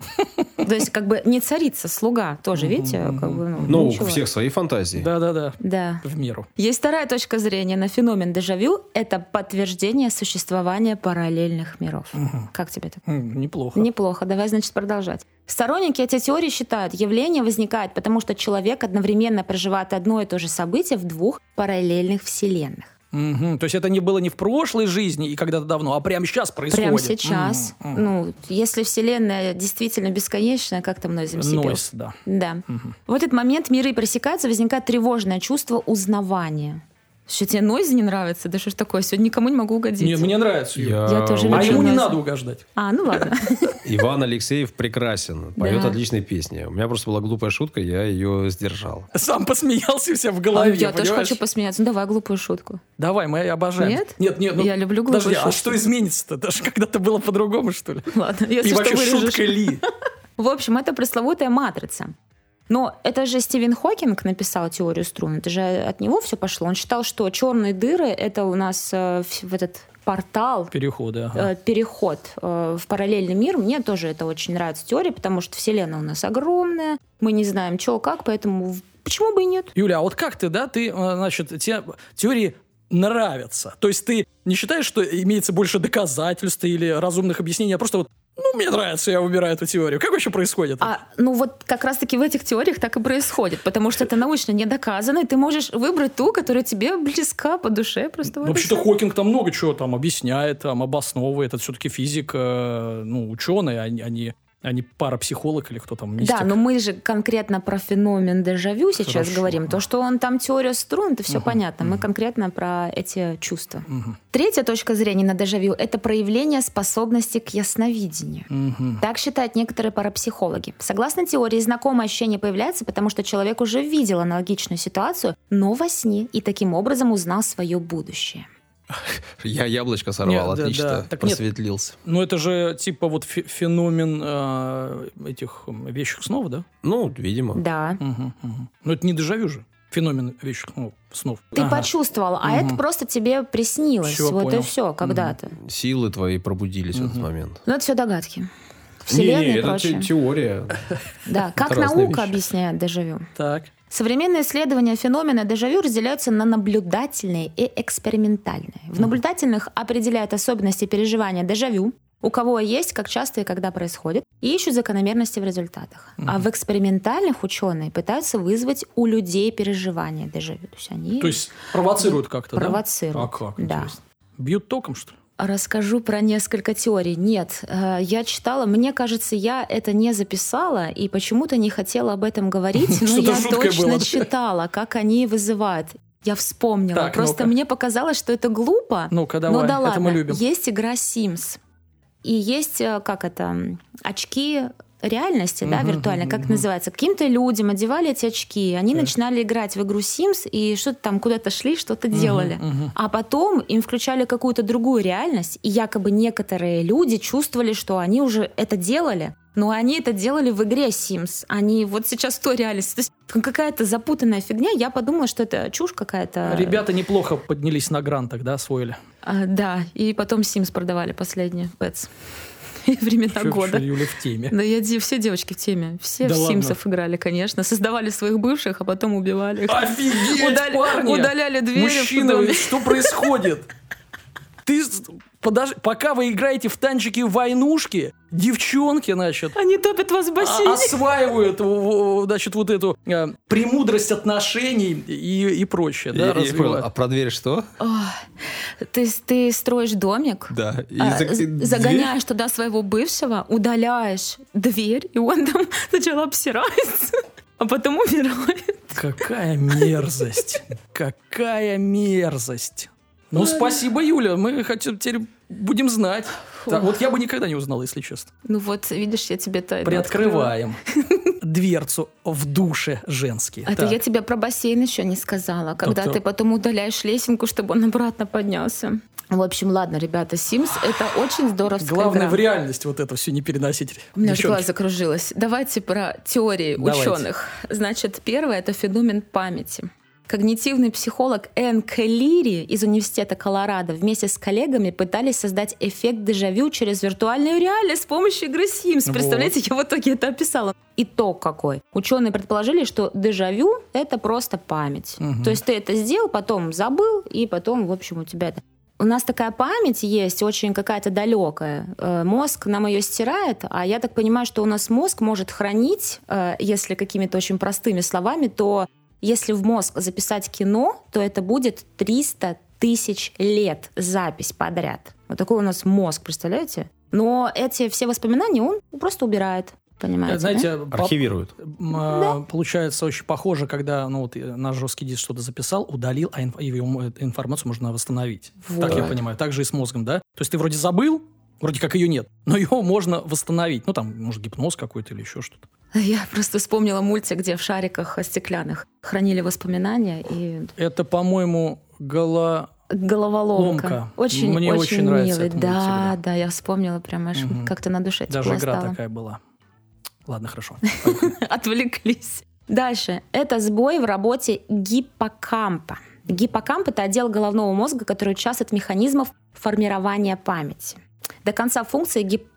То есть, как бы не царица, слуга тоже, видите? Как бы, ну, Ну, у всех свои фантазии. Да-да-да, Да. в меру. Есть вторая точка зрения на феномен дежавю. Это подтверждение существования параллельных миров. Как тебе это? Неплохо. Неплохо. Давай, значит, продолжать. Сторонники этой теории считают, явление возникает, потому что человек одновременно проживает одно и то же событие в двух параллельных вселенных. Мгм. То есть это не было не в прошлой жизни и когда-то давно, а прямо сейчас происходит. Прямо сейчас. Мгм. Ну, если вселенная действительно бесконечная, как там Нойз МС пел? Нойс, да. Да. В этот момент миры пресекаются, возникает тревожное чувство узнавания. Что тебе Нойз не нравится? Да что ж такое? Сегодня никому не могу угодить. Нет, мне нравится. Юля. Я тоже А ему не надо угождать. А, ну ладно. (laughs) Иван Алексеев прекрасен. Поет Да. отличные песни. У меня просто была глупая шутка, я ее сдержал. Сам посмеялся у себя в А голове, Я тоже хочу посмеяться. Ну давай глупую шутку. Давай, мы обожаем. Нет? Нет, нет. ну, Я люблю глупые Подожди, а что изменится-то? Даже когда-то было по-другому, что ли? Ладно, если И что, вообще вырежешь. шутка ли? (laughs) В общем, это пресловутая матрица. Но это же Стивен Хокинг написал теорию струн. Это же от него все пошло. Он считал, что черные дыры это у нас э, в этот портал, Переходы, ага. э, переход э, в параллельный мир. Мне тоже это очень нравится теория, потому что Вселенная у нас огромная, мы не знаем, что, как, поэтому почему бы и нет? Юля, а вот как ты, да, ты, э, значит, тебе теории нравятся? То есть ты не считаешь, что имеется больше доказательств или разумных объяснений, а просто вот, ну, мне нравится, я выбираю эту теорию. Как вообще происходит? А, ну вот как раз-таки в этих теориях так и происходит, потому что это научно не доказано, и ты можешь выбрать ту, которая тебе (laughs) близка по душе. Просто и Вообще-то. Хокинг там много чего там объясняет, там обосновывает. Это все-таки физик, э, ну, ученый, а не, а не, парапсихолог или кто там, мистик. Да, но мы же конкретно про феномен дежавю сейчас Хорошо. говорим. То, что он там теория струн, это все понятно. Мы конкретно про эти чувства. Мгм. Третья точка зрения на дежавю – это проявление способности к ясновидению. Мгм. Так считают некоторые парапсихологи. Согласно теории, знакомое ощущение появляется, потому что человек уже видел аналогичную ситуацию, но во сне, и таким образом узнал свое будущее. (laughs) Я яблочко сорвал, Нет, да, отлично, да. Так нет. просветлился. Ну, это же типа вот фе- феномен э, этих вещих снов, да? Ну, видимо. Да. Мгм, мгм. Но это не дежавю же. Феномен вещих снов. снов. Ты Ага. почувствовал, а Мгм. это просто тебе приснилось. Всё, вот и понял. все, когда-то. Силы твои пробудились в этот момент. Ну, это все догадки. Вселенная Не, и это прочее. те- теория. Да, как наука вещи. объясняет дежавю. Так. Современные исследования феномена дежавю разделяются на наблюдательные и экспериментальные. В наблюдательных определяют особенности переживания дежавю, у кого есть, как часто и когда происходит, и ищут закономерности в результатах. А в экспериментальных ученые пытаются вызвать у людей переживание дежавю. То есть они То есть провоцируют как-то, да? провоцируют. А как? Да. Интересно. Бьют током, что ли? Расскажу про несколько теорий. Нет, э, я читала, мне кажется, я это не записала и почему-то не хотела об этом говорить, (laughs) но я точно да? читала, как они вызывают. Я вспомнила. Так, Просто ну-ка. мне показалось, что это глупо. Ну-ка, но давай, да это ладно. мы любим. Есть игра Sims. И есть, э, как это, очки реальности, да, Мгм, виртуальной, мгм, как называется. Каким-то людям одевали эти очки, они Так. начинали играть в игру Sims и что-то там куда-то шли, что-то делали. мгм. А потом им включали какую-то другую реальность, и якобы некоторые люди чувствовали, что они уже это делали, но они это делали в игре Sims. Они вот сейчас в той реальности. То есть какая-то запутанная фигня. Я подумала, что это чушь какая-то. Ребята неплохо поднялись на грантах, да, освоили. А, да, и потом Sims продавали последние Pets. (laughs) Времена Чё- года. чё Юля в теме. Да я все девочки в теме. Все Да в ладно? Симсов играли, конечно. Создавали своих бывших, а потом убивали их. Офигеть, Удаля- парни! удаляли двери в Мужчина, что происходит? (laughs) Ты подож- пока вы играете в танчики войнушки, девчонки, значит, Они топят вас в а- бассейне. осваивают, значит, вот эту э, премудрость отношений и, и прочее, да, Я- я понял. А про дверь что? Ой, Ты, ты строишь домик, Да. И а, за- дверь? загоняешь туда своего бывшего, удаляешь дверь, и он там (laughs) сначала обсирается, а потом умирает. Какая мерзость. Какая мерзость. Ну, спасибо, Юля. Мы хотим теперь будем знать. Так, вот я бы никогда не узнал, если честно. Ну вот, видишь, я тебе открыла. Приоткрываем дверцу в душе женские. Это Так. я тебе про бассейн еще не сказала, когда ты потом удаляешь лесенку, чтобы он обратно поднялся. В общем, ладно, ребята, Sims — это очень здоровская Главное игра. в реальность вот это все не переносить. У меня Девчонки. глаз закружилась. Давайте про теории Давайте. ученых. Значит, первое — это феномен памяти. Когнитивный психолог Энн Келлири из Университета Колорадо вместе с коллегами пытались создать эффект дежавю через виртуальную реальность с помощью игры Sims. Представляете, я в итоге это описала. Итог какой? Ученые предположили, что дежавю — это просто память. Мгм. То есть ты это сделал, потом забыл, и потом, в общем, у тебя это... У нас такая память есть, очень какая-то далекая. Э, Мозг нам ее стирает, а я так понимаю, что у нас мозг может хранить, э, если какими-то очень простыми словами, то если в мозг записать кино, то это будет 300 тысяч лет запись подряд. Вот такой у нас мозг, представляете? Но эти все воспоминания он просто убирает. Понимаете? да? Знаете, по- Архивируют. м, а, получается очень похоже, когда ну, вот, э, наш жесткий диск что-то записал, удалил, а инф- э, информацию можно восстановить. Так я Вот. понимаю. Так же и с мозгом, да? То есть ты вроде забыл, вроде как ее нет, но (laughs) ее можно восстановить. Ну, там, может, гипноз какой-то или еще что-то. Я просто вспомнила мультик, где в шариках стеклянных хранили воспоминания и Это, по-моему, голо... головоломка. Ломка. Очень, Мне очень очень нравится милый. этот Да, мультик, да, я вспомнила прям аж Мгм. как-то на душе Даже игра стало. такая была. Ладно, хорошо. (laughs) Отвлеклись. Дальше. Это сбой в работе гиппокампа. Гиппокамп – это отдел головного мозга, который участвует в механизмах формирования памяти. До конца функции гиппокампа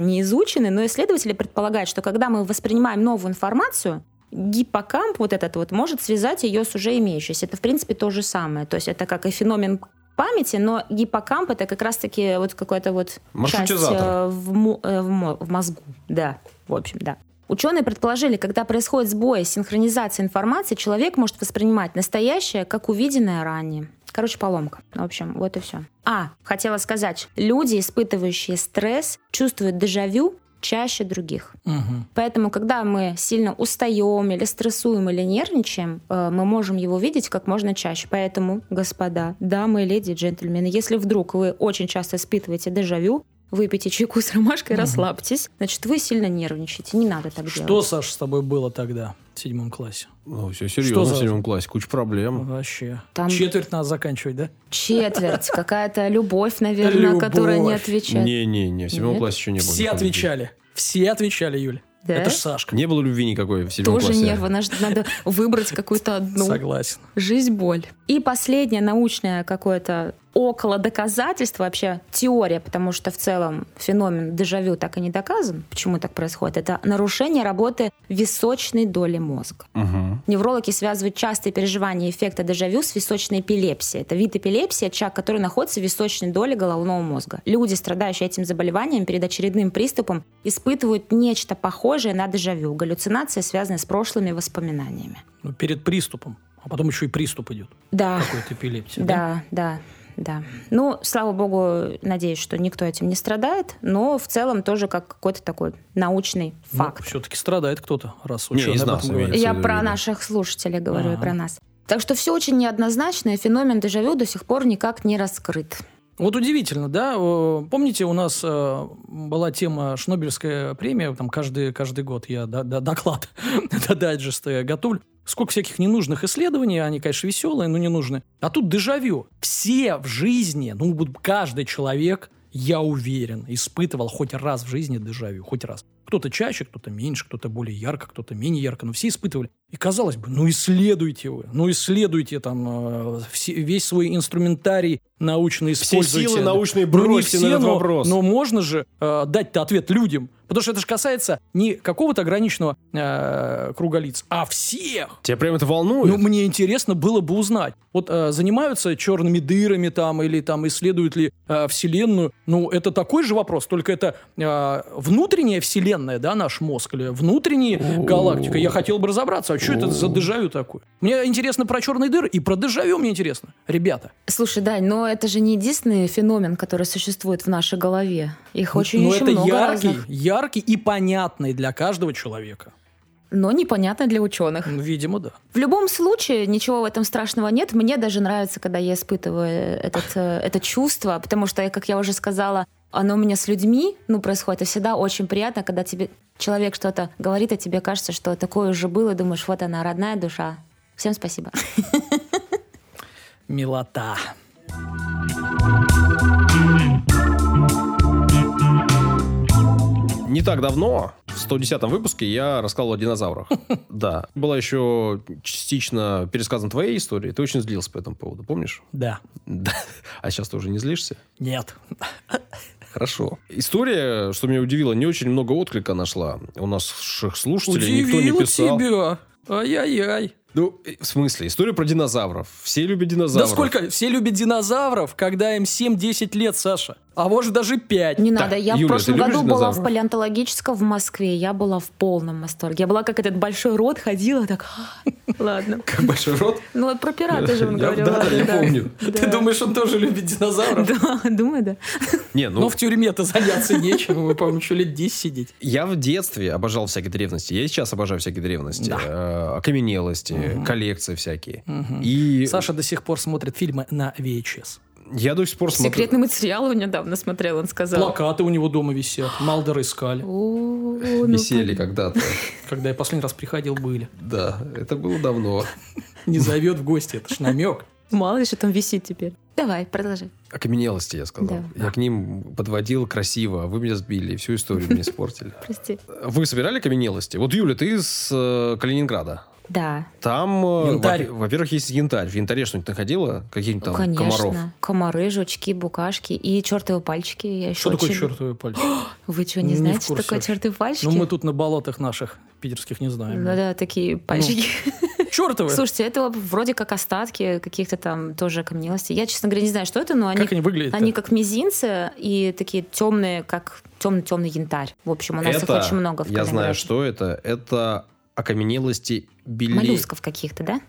не изучены, но исследователи предполагают, что когда мы воспринимаем новую информацию, гиппокамп вот этот вот может связать ее с уже имеющейся. Это, в принципе, то же самое. То есть это как и феномен памяти, но гиппокамп это как раз-таки вот какой-то вот часть э, в, э, в в мозгу. Да, в общем, да. Ученые предположили, когда происходит сбой синхронизации информации, человек может воспринимать настоящее как увиденное ранее. Короче, поломка. В общем, вот и все. А, хотела сказать, люди, испытывающие стресс, чувствуют дежавю чаще других. Мгм. Поэтому, когда мы сильно устаем или стрессуем или нервничаем, э, мы можем его видеть как можно чаще. Поэтому, господа, дамы, леди, джентльмены, если вдруг вы очень часто испытываете дежавю, выпейте чайку с ромашкой, Мгм. расслабьтесь, значит, вы сильно нервничаете. Не надо так Что, делать. Саша, с тобой было тогда в седьмом классе? Ну, все Что серьезно за- в седьмом классе. Куча проблем. Вообще. Там- Четверть надо заканчивать, да? Четверть, какая-то любовь, наверное, которая не отвечает. Не-не-не, в седьмом классе еще не было. Все отвечали. Все отвечали, Юль. Да? Это ж Сашка. Не было любви никакой в седьмом Тоже классе. нервы, наш- надо выбрать какую-то одну. Согласен. Жизнь, боль. И последнее научное какое-то около доказательства, вообще теория, потому что в целом феномен дежавю так и не доказан, почему так происходит, это нарушение работы височной доли мозга. Мгм. Неврологи связывают частые переживания эффекта дежавю с височной эпилепсией. Это вид эпилепсии, очаг, который находится в височной доле головного мозга. Люди, страдающие этим заболеванием, перед очередным приступом испытывают нечто похожее на дежавю. Галлюцинации, связанные с прошлыми воспоминаниями. Ну, перед приступом. А потом еще и приступ идет. Да, Какой-то эпилепсия. Да. да, да, да. Ну, слава богу, надеюсь, что никто этим не страдает, но в целом тоже как какой-то такой научный факт. все-таки Ну, страдает кто-то, раз Не, ученые из об нас. Я про наших слушателей говорю и Ага. про нас. Так что все очень неоднозначно, и феномен дежавю до сих пор никак не раскрыт. Вот удивительно, да? Помните, у нас э, была тема Шнобелевская премия, там каждый, каждый год я до- до- доклад (laughs) до дайджеста готовлю. Сколько всяких ненужных исследований, они, конечно, веселые, но не нужны. А тут дежавю. Все в жизни, ну, каждый человек, я уверен, испытывал хоть раз в жизни дежавю, хоть раз. Кто-то чаще, кто-то меньше, кто-то более ярко, кто-то менее ярко, но все испытывали. И казалось бы, ну исследуйте вы, ну исследуйте там э, все- весь свой инструментарий научно Все используйте. силы Да. научные Ну, не бросьте на все, этот но- вопрос. Но можно же э, дать-то ответ людям. Потому что это же касается не какого-то ограниченного э, круга лиц, а всех. Тебя прям это волнует? Ну, мне интересно было бы узнать. Вот э, занимаются черными дырами там или там исследуют ли э, Вселенную. Ну, это такой же вопрос, только это э, внутренняя Вселенная, да, наш мозг, или внутренняя галактика. Я хотел бы разобраться, а что это за дежавю такое? Мне интересно про черные дыры и про дежавю мне интересно. Ребята, Слушай, Дань, но это же не единственный феномен, который существует в нашей голове. Их очень но очень Ну, это много яркий, разных. яркий и понятный для каждого человека. Но непонятно для ученых. Ну, Видимо, да. В любом случае, ничего в этом страшного нет. Мне даже нравится, когда я испытываю этот, э, это чувство, потому что, как я уже сказала, оно у меня с людьми ну, происходит. И всегда очень приятно, когда тебе человек что-то говорит, а тебе кажется, что такое уже было, и думаешь, вот она, родная душа. Всем спасибо. Милота. Не так давно в 110 выпуске я рассказал о динозаврах. (laughs) Да. Была еще частично пересказана твоей истории. Ты очень злился по этому поводу, помнишь? Да. (laughs) Да. А сейчас ты уже не злишься? Нет. Хорошо. История, что меня удивило, не очень много отклика нашла. У наших слушателей никто не Удивил писал. тебя. Ай-яй-яй. Ну, в смысле, история про динозавров. Все любят динозавров. Да сколько? Все любят динозавров, когда им 7-10 лет, Саша. А может даже 5. Не Так, надо, я Юля, в прошлом году была в динозавров? палеонтологическом в Москве, я была в полном восторге. Я была как этот большой рот, ходила так, «А, ладно. (laughs) Как большой рот. Ну, вот про пирата же он Я- говорил. да, я помню. Ты думаешь, он тоже любит динозавров? (laughs) Да, думаю, да. Не, ну, Ну, в тюрьме-то заняться нечем. Мы, по-моему, еще лет 10 сидеть. я в детстве обожал всякие древности. Я сейчас обожаю всякие древности. Э, окаменелости, коллекции всякие. И Саша до сих пор смотрит фильмы на VHS. Я до сих пор смотрю... Секретный материал он недавно смотрел, он сказал. Плакаты у него дома висят. Малдер искали. Висели когда-то. Когда я последний раз приходил, были. Да, это было давно. Не зовет в гости, это ж намек. Мало ли, что там висит теперь. Давай, продолжи. Окаменелости, я сказал. Да. Я к ним подводил красиво, а вы меня сбили, и всю историю мне испортили. (laughs) Прости. Вы собирали окаменелости? Вот, Юля, ты из э, Калининграда. Да, Там, э, Янтарь. во- во-первых, есть янтарь. В янтаре что-нибудь находила? Каких-нибудь там конечно. комаров? Комары, жучки, букашки и чертовы пальчики. Я еще Что такое очень- чертовы пальцы? (gasps) Вы что, не Не в знаете, что курсе такое вообще. чертовы пальчики? Ну, мы тут на болотах наших питерских не знаем. Ну да, такие пальчики. (laughs) Чертовы! Слушайте, это вроде как остатки каких-то там тоже окаменелостей. Я, честно говоря, не знаю, что это, но они, Как они выглядят? они как мизинцы и такие темные, как темный-темный янтарь. В общем, у нас их Это, очень много в я знаю, Калининграде. что это. Это окаменелости бели... Моллюсков каких-то, да?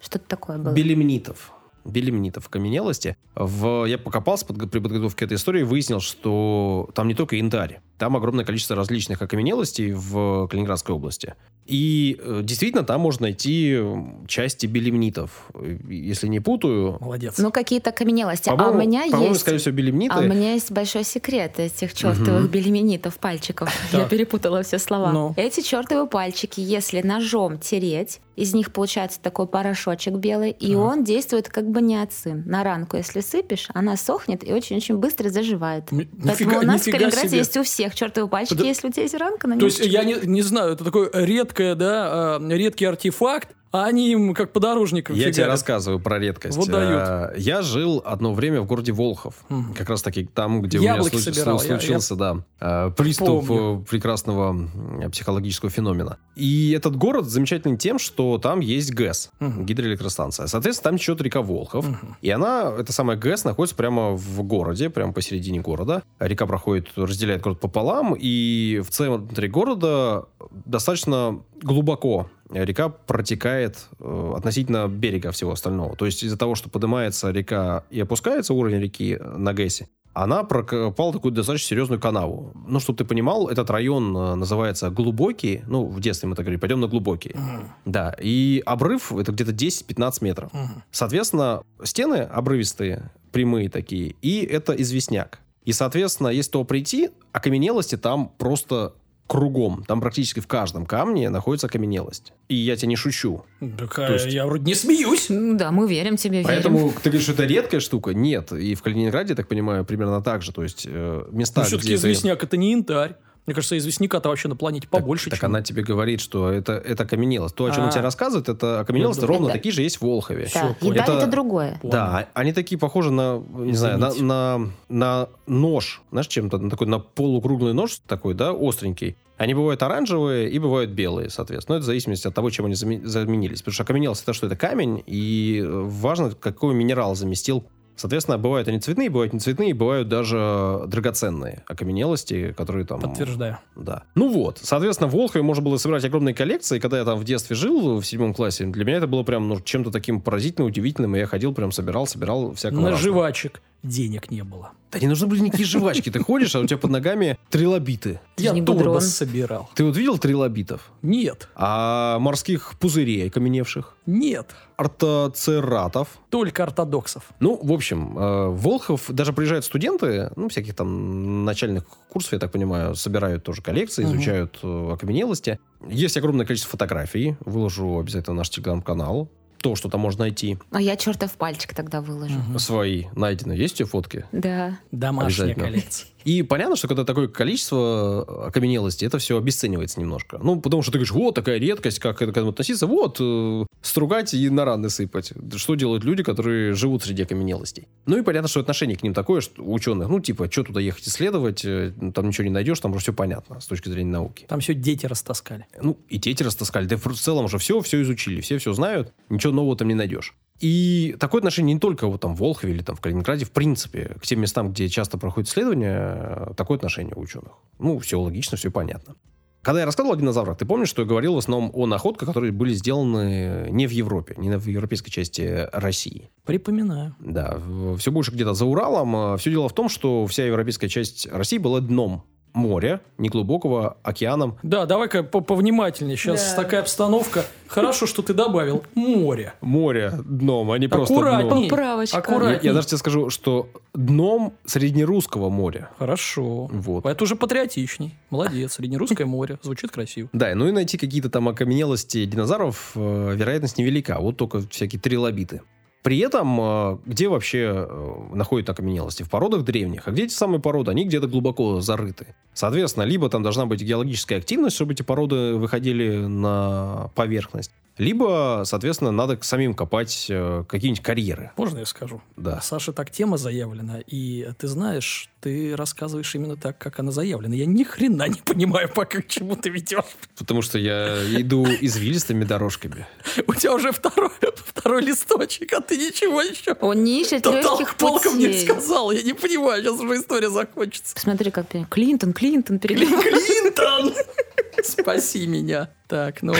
Что-то такое было. белемнитов. Белемнитов окаменелости. В... Я покопался под... при подготовке этой истории, выяснил, что там не только янтарь. Там огромное количество различных окаменелостей в Калининградской области. И э, действительно, там можно найти части белемнитов. Если не путаю, Молодец. Ну, какие-то окаменелости. А у меня по-моему, есть... скорее всего, белемниты. А у меня есть большой секрет этих чертовых белеменитов пальчиков. Я перепутала все слова. Ну. Эти чертовы пальчики, если ножом тереть, из них получается такой порошочек белый, и он действует как баниацин. На ранку, если сыпешь, она сохнет и очень-очень быстро заживает. М- Поэтому нифига- у нас в Калининграде себе. есть у всех чертовы пальчики, Подо- если у тебя есть ранка на. То есть, я не, не знаю, это такой редкое, да, э, редкий артефакт, а они им как подорожником Я тебе фигарят. рассказываю про редкость. Вот дают. А, Я жил одно время в городе Волхов. Мгм. Как раз таки там, где Яблоки у меня случ- собирал, слу- я- случился, да, а, приступ помню. э, прекрасного психологического феномена. И этот город замечательный тем, что там есть ГЭС, Мгм. гидроэлектростанция. Соответственно, там течет река Волхов. И она, эта самая ГЭС, находится прямо в городе, прямо посередине города. Река проходит, разделяет город пополам, и в центре города достаточно глубоко река протекает э, относительно берега всего остального. То есть из-за того, что поднимается река и опускается уровень реки на ГЭСе, она прокопала такую достаточно серьезную канаву. Ну, чтобы ты понимал, этот район э, называется Глубокий. Ну, в детстве мы так говорили, пойдем на Глубокий. Мгм. Да, и обрыв это где-то 10-15 метров. Мгм. Соответственно, стены обрывистые, прямые такие, и это известняк. И, соответственно, если то прийти, окаменелости там просто кругом. Там практически в каждом камне находится окаменелость. И я тебе не шучу. Так, То а есть- я вроде не смеюсь. Ну да, мы верим тебе, верим. Поэтому ты говоришь, что это редкая штука? Нет. И в Калининграде, я так понимаю, примерно так же. То есть э, места, Но все-таки известняк это не янтарь. Мне кажется, известняка-то вообще на планете побольше, так, чем... она тебе говорит, что это, это окаменелость. То, о чем А. он тебе рассказывает, это окаменелости Я ровно думаю, такие же есть в Волхове. Да, Это- это другое. Понял. Да, они такие похожи на, не знаю, на, Извините. на, на нож, знаешь, чем-то, на такой, на полукруглый нож такой, да, остренький. Они бывают оранжевые и бывают белые, соответственно. Но это в зависимости от того, чем они заме- заменились. Потому что окаменелость это что? Это камень, и э, важно, какой минерал заместил. Соответственно, бывают они цветные, бывают не цветные, бывают даже драгоценные окаменелости, которые там... Подтверждаю. Да. Ну вот, соответственно, в Волхове можно было собирать огромные коллекции. Когда я там в детстве жил, в седьмом классе, для меня это было прям ну, чем-то таким поразительным, удивительным. И я ходил, прям собирал, собирал всякого На разного. жвачек денег не было. Да не нужны были никакие жвачки. Ты ходишь, а у тебя под ногами трилобиты. Ты Я турбо собирал. Ты вот видел трилобитов? Нет, А морских пузырей окаменевших? нет. Ортоцератов? Только ортодоксов. Ну, в общем, э, в Волхов даже приезжают студенты, ну, всяких там начальных курсов, я так понимаю, собирают тоже коллекции, Мгм. изучают э, окаменелости. Есть огромное количество фотографий, выложу обязательно в наш телеграм-канал. То, что там можно найти. А я чертов пальчик тогда выложу. Мгм. Свои найдены. Есть у тебя фотки? Да. Домашняя коллекция. И понятно, что когда такое количество окаменелости, это все обесценивается немножко. Ну, потому что ты говоришь, вот такая редкость, как это к этому относиться, вот, э, стругать и на раны сыпать. Что делают люди, которые живут среди окаменелостей? Ну и понятно, что отношение к ним такое, что ученых, ну, типа, что туда ехать исследовать, э, там ничего не найдешь, там уже все понятно с точки зрения науки. Там все дети растаскали. Ну, и дети растаскали. Да в целом уже все, все изучили, все все знают, ничего нового там не найдешь. И такое отношение не только вот там в Волхове или там в Калининграде, в принципе, к тем местам, где часто проходят исследования, такое отношение у ученых. Ну, все логично, все понятно. Когда я рассказывал о динозаврах, ты помнишь, что я говорил в основном о находках, которые были сделаны не в Европе, не в европейской части России. Припоминаю. Да, все больше где-то за Уралом. Все дело в том, что вся европейская часть России была дном моря, неглубокого, океаном. Да, давай-ка повнимательнее. Сейчас Да. такая обстановка. Хорошо, что ты добавил. Море. Море дном, а не просто Аккуратней. дном. Поправочка. Я, Аккуратней. я даже тебе скажу, что дном среднерусского моря. Хорошо. Вот. Это уже патриотичней. Молодец. Среднерусское море. Звучит красиво. Да, ну и найти какие-то там окаменелости динозавров э, вероятность невелика. Вот только всякие трилобиты. При этом, э, где вообще э, находят окаменелости? В породах древних. А где эти самые породы? Они где-то глубоко зарыты. Соответственно, либо там должна быть геологическая активность, чтобы эти породы выходили на поверхность, либо, соответственно, надо самим копать э, какие-нибудь карьеры. Можно я скажу? Да. Саша, так тема заявлена, и ты знаешь, ты рассказываешь именно так, как она заявлена. Я ни хрена не понимаю, (laughs) пока к чему ты ведешь. Потому что я иду извилистыми дорожками. (laughs) У тебя уже второй, второй листочек, а ты ничего еще Он не ищет легких тол- толком не сказал. Я не понимаю, сейчас уже история закончится. Смотри, как Клинтон, Клинтон перебил. Клинтон! (laughs) Спаси меня. Так, ну...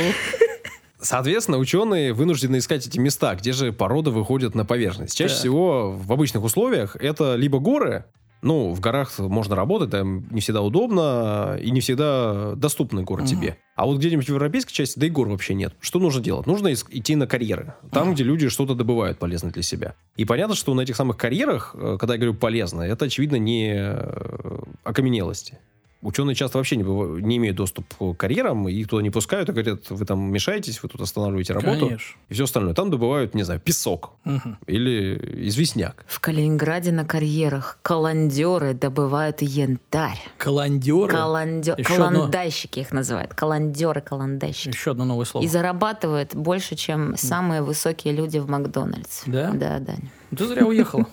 Соответственно, ученые вынуждены искать эти места, где же породы выходят на поверхность. Чаще Так. всего в обычных условиях это либо горы, ну, в горах можно работать, там не всегда удобно и не всегда доступный город Мгм. тебе. А вот где-нибудь в европейской части, да и гор вообще нет. Что нужно делать? Нужно идти на карьеры. Там, где люди что-то добывают полезное для себя. И понятно, что на этих самых карьерах, э, когда я говорю полезно, это, очевидно, не э, окаменелости. Ученые часто вообще не, не имеют доступ к карьерам, их туда не пускают, и говорят, вы там мешаетесь, вы тут останавливаете работу, Конечно. и все остальное. Там добывают, не знаю, песок Мгм. или известняк. В Калининграде на карьерах каландеры добывают янтарь. Каландеры. Каландер... Еще одно. Каландайщики их называют. Каландеры, каландайщики. Еще одно новое слово. И зарабатывают больше, чем самые высокие люди в Макдональдсе. Да? Да, да. Ты зря уехала.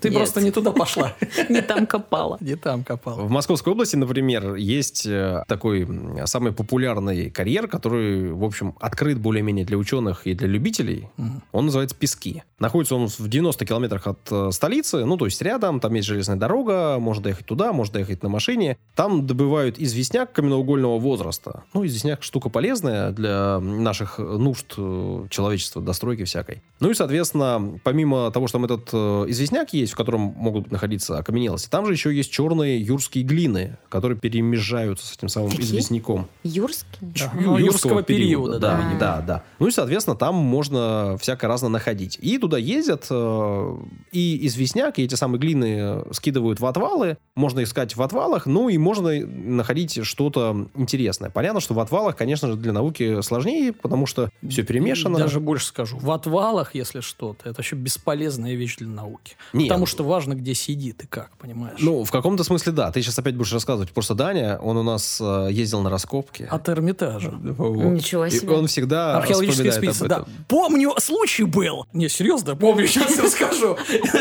Ты просто не туда пошла. (laughs) Не там копала. Не там копала. В Московской области, например, есть э, такой самый популярный карьер, который, в общем, открыт более-менее для ученых и для любителей. Он называется Пески. Находится он в 90 километрах от э, столицы, ну, то есть рядом, там есть железная дорога, можно доехать туда, можно доехать на машине. Там добывают известняк каменноугольного возраста. Ну, известняк штука полезная для наших нужд э, человечества, достройки всякой. Ну и, соответственно, помимо того, что там этот известняк есть, в котором могут находиться окаменелости, там же еще есть черные юрские глины, которые перемежаются с этим самым Какие? известняком. Юрский? Да. Ю- Ну, юрского периода, да, да. да, да. Ну и, соответственно, там можно всяко разно находить. И туда ездят, э, и известняк, и эти самые глины скидывают в отвалы. Можно искать в отвалах, ну и можно находить что-то интересное. Понятно, что в отвалах, конечно же, для науки сложнее, потому что все перемешано. Даже больше скажу. В отвалах, если что-то, это вообще бесполезная вещь для науки. Нет. Потому что важно, где сидит и как, понимаешь? Ну, в каком-то смысле, да. Ты сейчас опять будешь рассказывать. Просто Даня, он у нас э, ездил на раскопки. От Эрмитажа. Вот. Ничего И себе. он всегда экспедиция, об да. Помню, случай был. Не, серьезно, помню, (laughs) сейчас расскажу.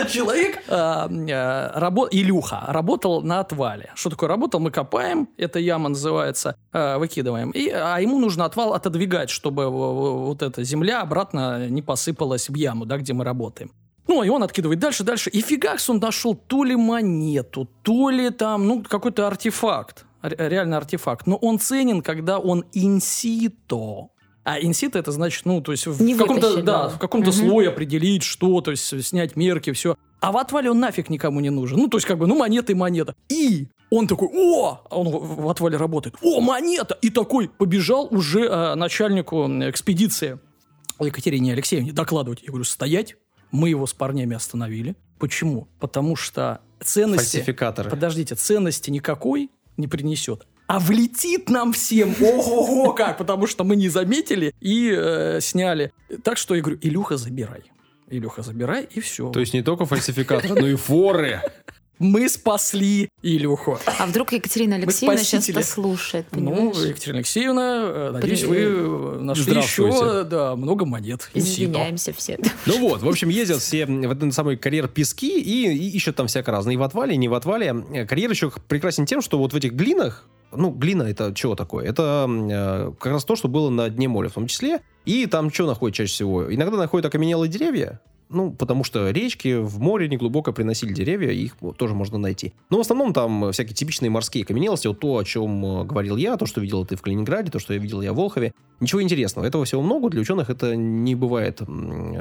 Человек, а, рабо- Илюха, работал на отвале. Что такое работал? Мы копаем, эта яма называется, выкидываем. И, а ему нужно отвал отодвигать, чтобы вот эта земля обратно не посыпалась в яму, да, где мы работаем. Ну, и он откидывает дальше, дальше. И фигакс он нашел то ли монету, то ли там, ну, какой-то артефакт. Ре- Реально артефакт. Но он ценен, когда он инсито. А инсито это значит, ну, то есть в Не каком-то, вытащили. да, в каком-то Мгм. слое определить, что, то есть снять мерки, все. А в отвале он нафиг никому не нужен. Ну, то есть, как бы, ну, монета и монета. И он такой, о! А Он в в отвале работает. О, монета! И такой побежал уже э, начальнику экспедиции Екатерине Алексеевне докладывать. Я говорю, стоять. Мы его с парнями остановили. Почему? Потому что ценности... Фальсификаторы. Подождите, ценности никакой не принесет. А влетит нам всем, ого-го как, потому что мы не заметили и э, сняли. Так что я говорю, Илюха, забирай. Илюха, забирай, и все. То есть не только фальсификаторы, но и форы. Мы спасли Илюху. А вдруг Екатерина Алексеевна сейчас это слушает, Ну, понимаешь? Екатерина Алексеевна, э, надеюсь, При- вы э, нашли еще да, много монет. Извиняемся все. Ну вот, в общем, ездят все в этот самый карьер пески и, и ищут там всяко разное. И в отвале, и не в отвале. Э, Карьер еще прекрасен тем, что вот в этих глинах, ну, глина это чего такое? Это э, как раз то, что было на дне моря в том числе. И там что находят чаще всего? Иногда находят окаменелые деревья, ну, потому что речки в море неглубоко приносили деревья, их тоже можно найти. Но в основном там всякие типичные морские окаменелости, вот то, о чем э, говорил я, то, что видел ты в Калининграде, то, что я видел я в Волхове. Ничего интересного. Этого всего много. Для ученых это не бывает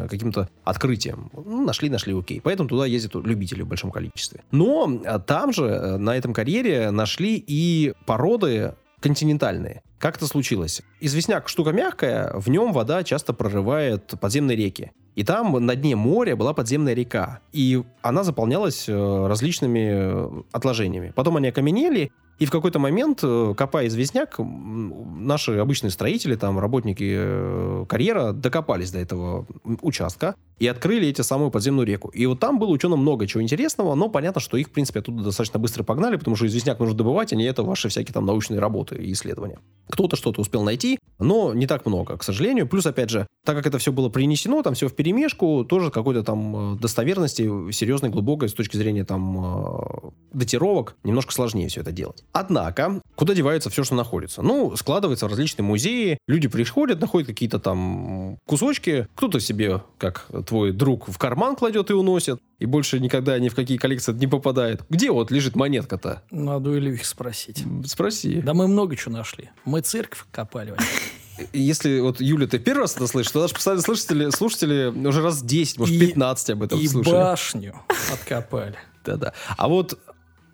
каким-то открытием. Ну, нашли, нашли, окей. Поэтому туда ездят любители в большом количестве. Но а, там же, э, на этом карьере, нашли и породы континентальные. Как это случилось? Известняк штука мягкая, в нем вода часто прорывает подземные реки. И там на дне моря была подземная река. И она заполнялась э, различными э, отложениями. Потом они окаменели, и в какой-то момент, э, копая известняк, наши обычные строители, там, работники карьера докопались до этого участка и открыли эти самую подземную реку. И вот там было ученым много чего интересного, но понятно, что их, в принципе, оттуда достаточно быстро погнали, потому что известняк нужно добывать, а не это ваши всякие там научные работы и исследования. Кто-то что-то успел найти, но не так много, к сожалению. Плюс, опять же, так как это все было принесено, там все в перемешку, тоже какой-то там э, достоверности серьезной, глубокой с точки зрения там э, датировок, немножко сложнее все это делать. Однако, куда девается все, что находится? Ну, складывается в различные музеи, люди приходят, находят какие-то там кусочки, кто-то себе, как твой друг, в карман кладет и уносит, и больше никогда ни в какие коллекции не попадает. Где вот лежит монетка-то? Надо у Ильюхи спросить. Спроси. Да мы много чего нашли. Мы церковь копали. Если вот, Юля, ты первый раз это слышишь, то наши постоянные слушатели, слушатели уже раз 10, может, И- 15 об этом И слушали. башню откопали. Да-да. А вот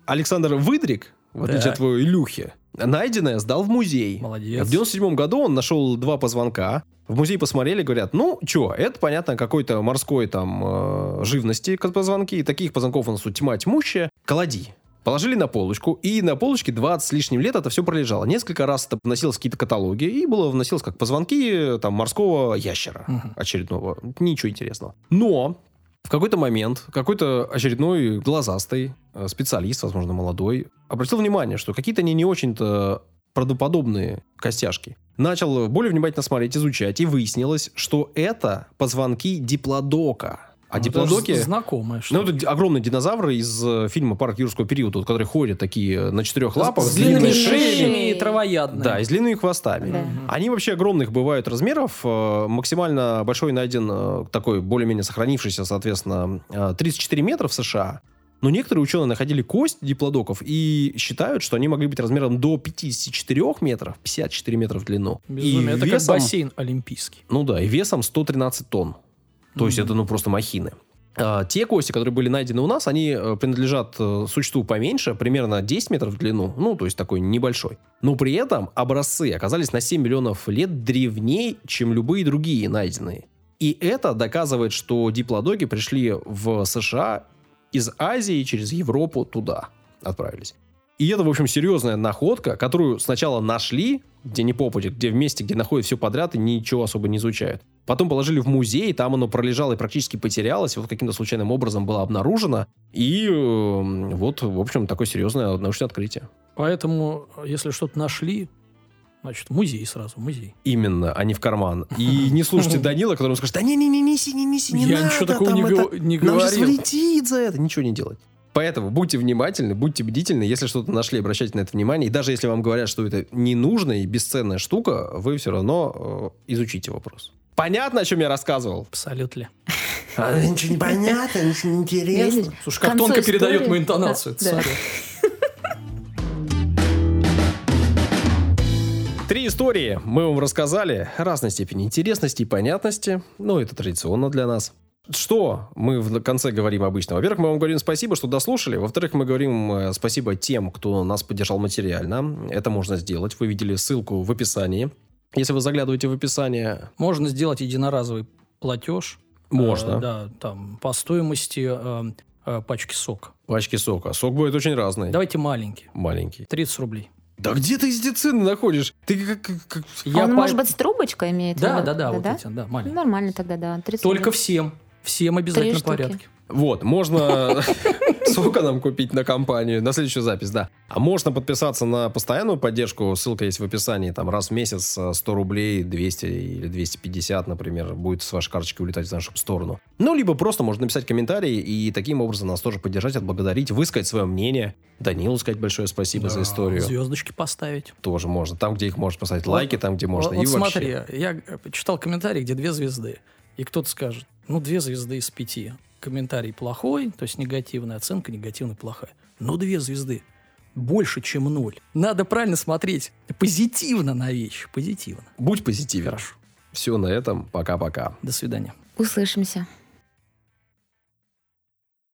Александр Выдрик, в отличие Так. от твоего Илюхи, найденное сдал в музей. Молодец. В 97 году он нашел два позвонка. В музей посмотрели, говорят, ну, что, это, понятно, какой-то морской там э, живности позвонки. Таких позвонков у нас тут тьма тьмущая. Клади. Положили на полочку, и на полочке 20 с лишним лет это все пролежало. Несколько раз это вносилось какие-то каталоги, и было вносилось как позвонки там морского ящера Мгм. очередного. Ничего интересного. Но в какой-то момент какой-то очередной глазастый э, специалист, возможно, молодой, обратил внимание, что какие-то они не очень-то правдоподобные костяшки. Начал более внимательно смотреть, изучать, и выяснилось, что это позвонки диплодока. А Ну, диплодоки... даже Знакомое. Ну, это огромные динозавры из э, фильма «Парк юрского периода», вот, которые ходят такие на четырех лапах. С длинными длинными шеями и травоядными. Да, и с длинными хвостами. Да. Они вообще огромных бывают размеров. Э, Максимально большой найден э, такой более-менее сохранившийся, соответственно, э, 34 метра в США. Но некоторые ученые находили кость диплодоков и считают, что они могли быть размером до 54 метров, 54 метра в длину. Безумие. И Это весом- как бассейн олимпийский. Ну да, и весом 113 тонн. То есть это ну просто махины. А, те кости, которые были найдены у нас, они э, принадлежат э, существу поменьше, примерно 10 метров в длину, ну, то есть такой небольшой. Но при этом образцы оказались на 7 миллионов лет древнее, чем любые другие найденные. И это доказывает, что диплодоги пришли в США из Азии через Европу туда отправились. И это, в общем, серьезная находка, которую сначала нашли, где не попади, где в месте, где находят все подряд и ничего особо не изучают. Потом положили в музей, там оно пролежало и практически потерялось, вот каким-то случайным образом было обнаружено. И э, вот, в общем, такое серьезное научное открытие. Поэтому, если что-то нашли, значит, музей сразу, музей. Именно, а не в карман. И не слушайте (laughs) Данила, который скажет, да не-не-не, неси, не неси, не Я надо, ничего такого там не, это- го- не Нам же говорил. слетит за это. Ничего не делать. Поэтому будьте внимательны, будьте бдительны. Если что-то нашли, обращайте на это внимание. И даже если вам говорят, что это ненужная и бесценная штука, вы все равно э, изучите вопрос. Понятно, о чем я рассказывал? Абсолютно. А, ничего не понятно, ничего не Видишь? Слушай, как тонко передает истории- мою интонацию. Да, да. Смотри. Три истории мы вам рассказали разной степени интересности и понятности. Ну, это традиционно для нас. Что мы в конце говорим обычно? Во-первых, мы вам говорим спасибо, что дослушали. Во-вторых, мы говорим э, спасибо тем, кто нас поддержал материально. Это можно сделать. Вы видели ссылку в описании. Если вы заглядываете в описание, Можно сделать единоразовый платеж. можно. Э, да, там, по стоимости э, э, пачки сока. Пачки сока. Сок будет очень разный. Давайте маленький. Маленький. 30 рублей. Да где ты эти цены находишь? Ты как... как- А Я он, по- может быть, с трубочкой имеет? Да, виду? да, да, вот да? эти, да, Ну, маленькие. Нормально тогда, да. 30 Только рублей. всем. Всем обязательно в порядке. Вот, можно... (laughs) Сколько нам купить на компанию? На следующую запись, да. А можно подписаться на постоянную поддержку. Ссылка есть в описании. Там раз в месяц э, 100 рублей, 200 или 250, например, будет с вашей карточки улетать в нашу сторону. Ну, либо просто можно написать комментарий и таким образом нас тоже поддержать, отблагодарить, высказать свое мнение. Данилу сказать большое спасибо за историю. Звездочки поставить. Тоже можно. Там, где их можно поставить лайки, там, где можно. Вот, и вот вообще. смотри, я э, читал комментарий, где две звезды. И кто-то скажет, ну, две звезды из пяти. Комментарий плохой, то есть негативная оценка, негативная плохая. Ну, две звезды. Больше, чем ноль. Надо правильно смотреть позитивно на вещи. Позитивно. Будь позитивен. Хорошо. Все на этом. Пока-пока. До свидания. Услышимся.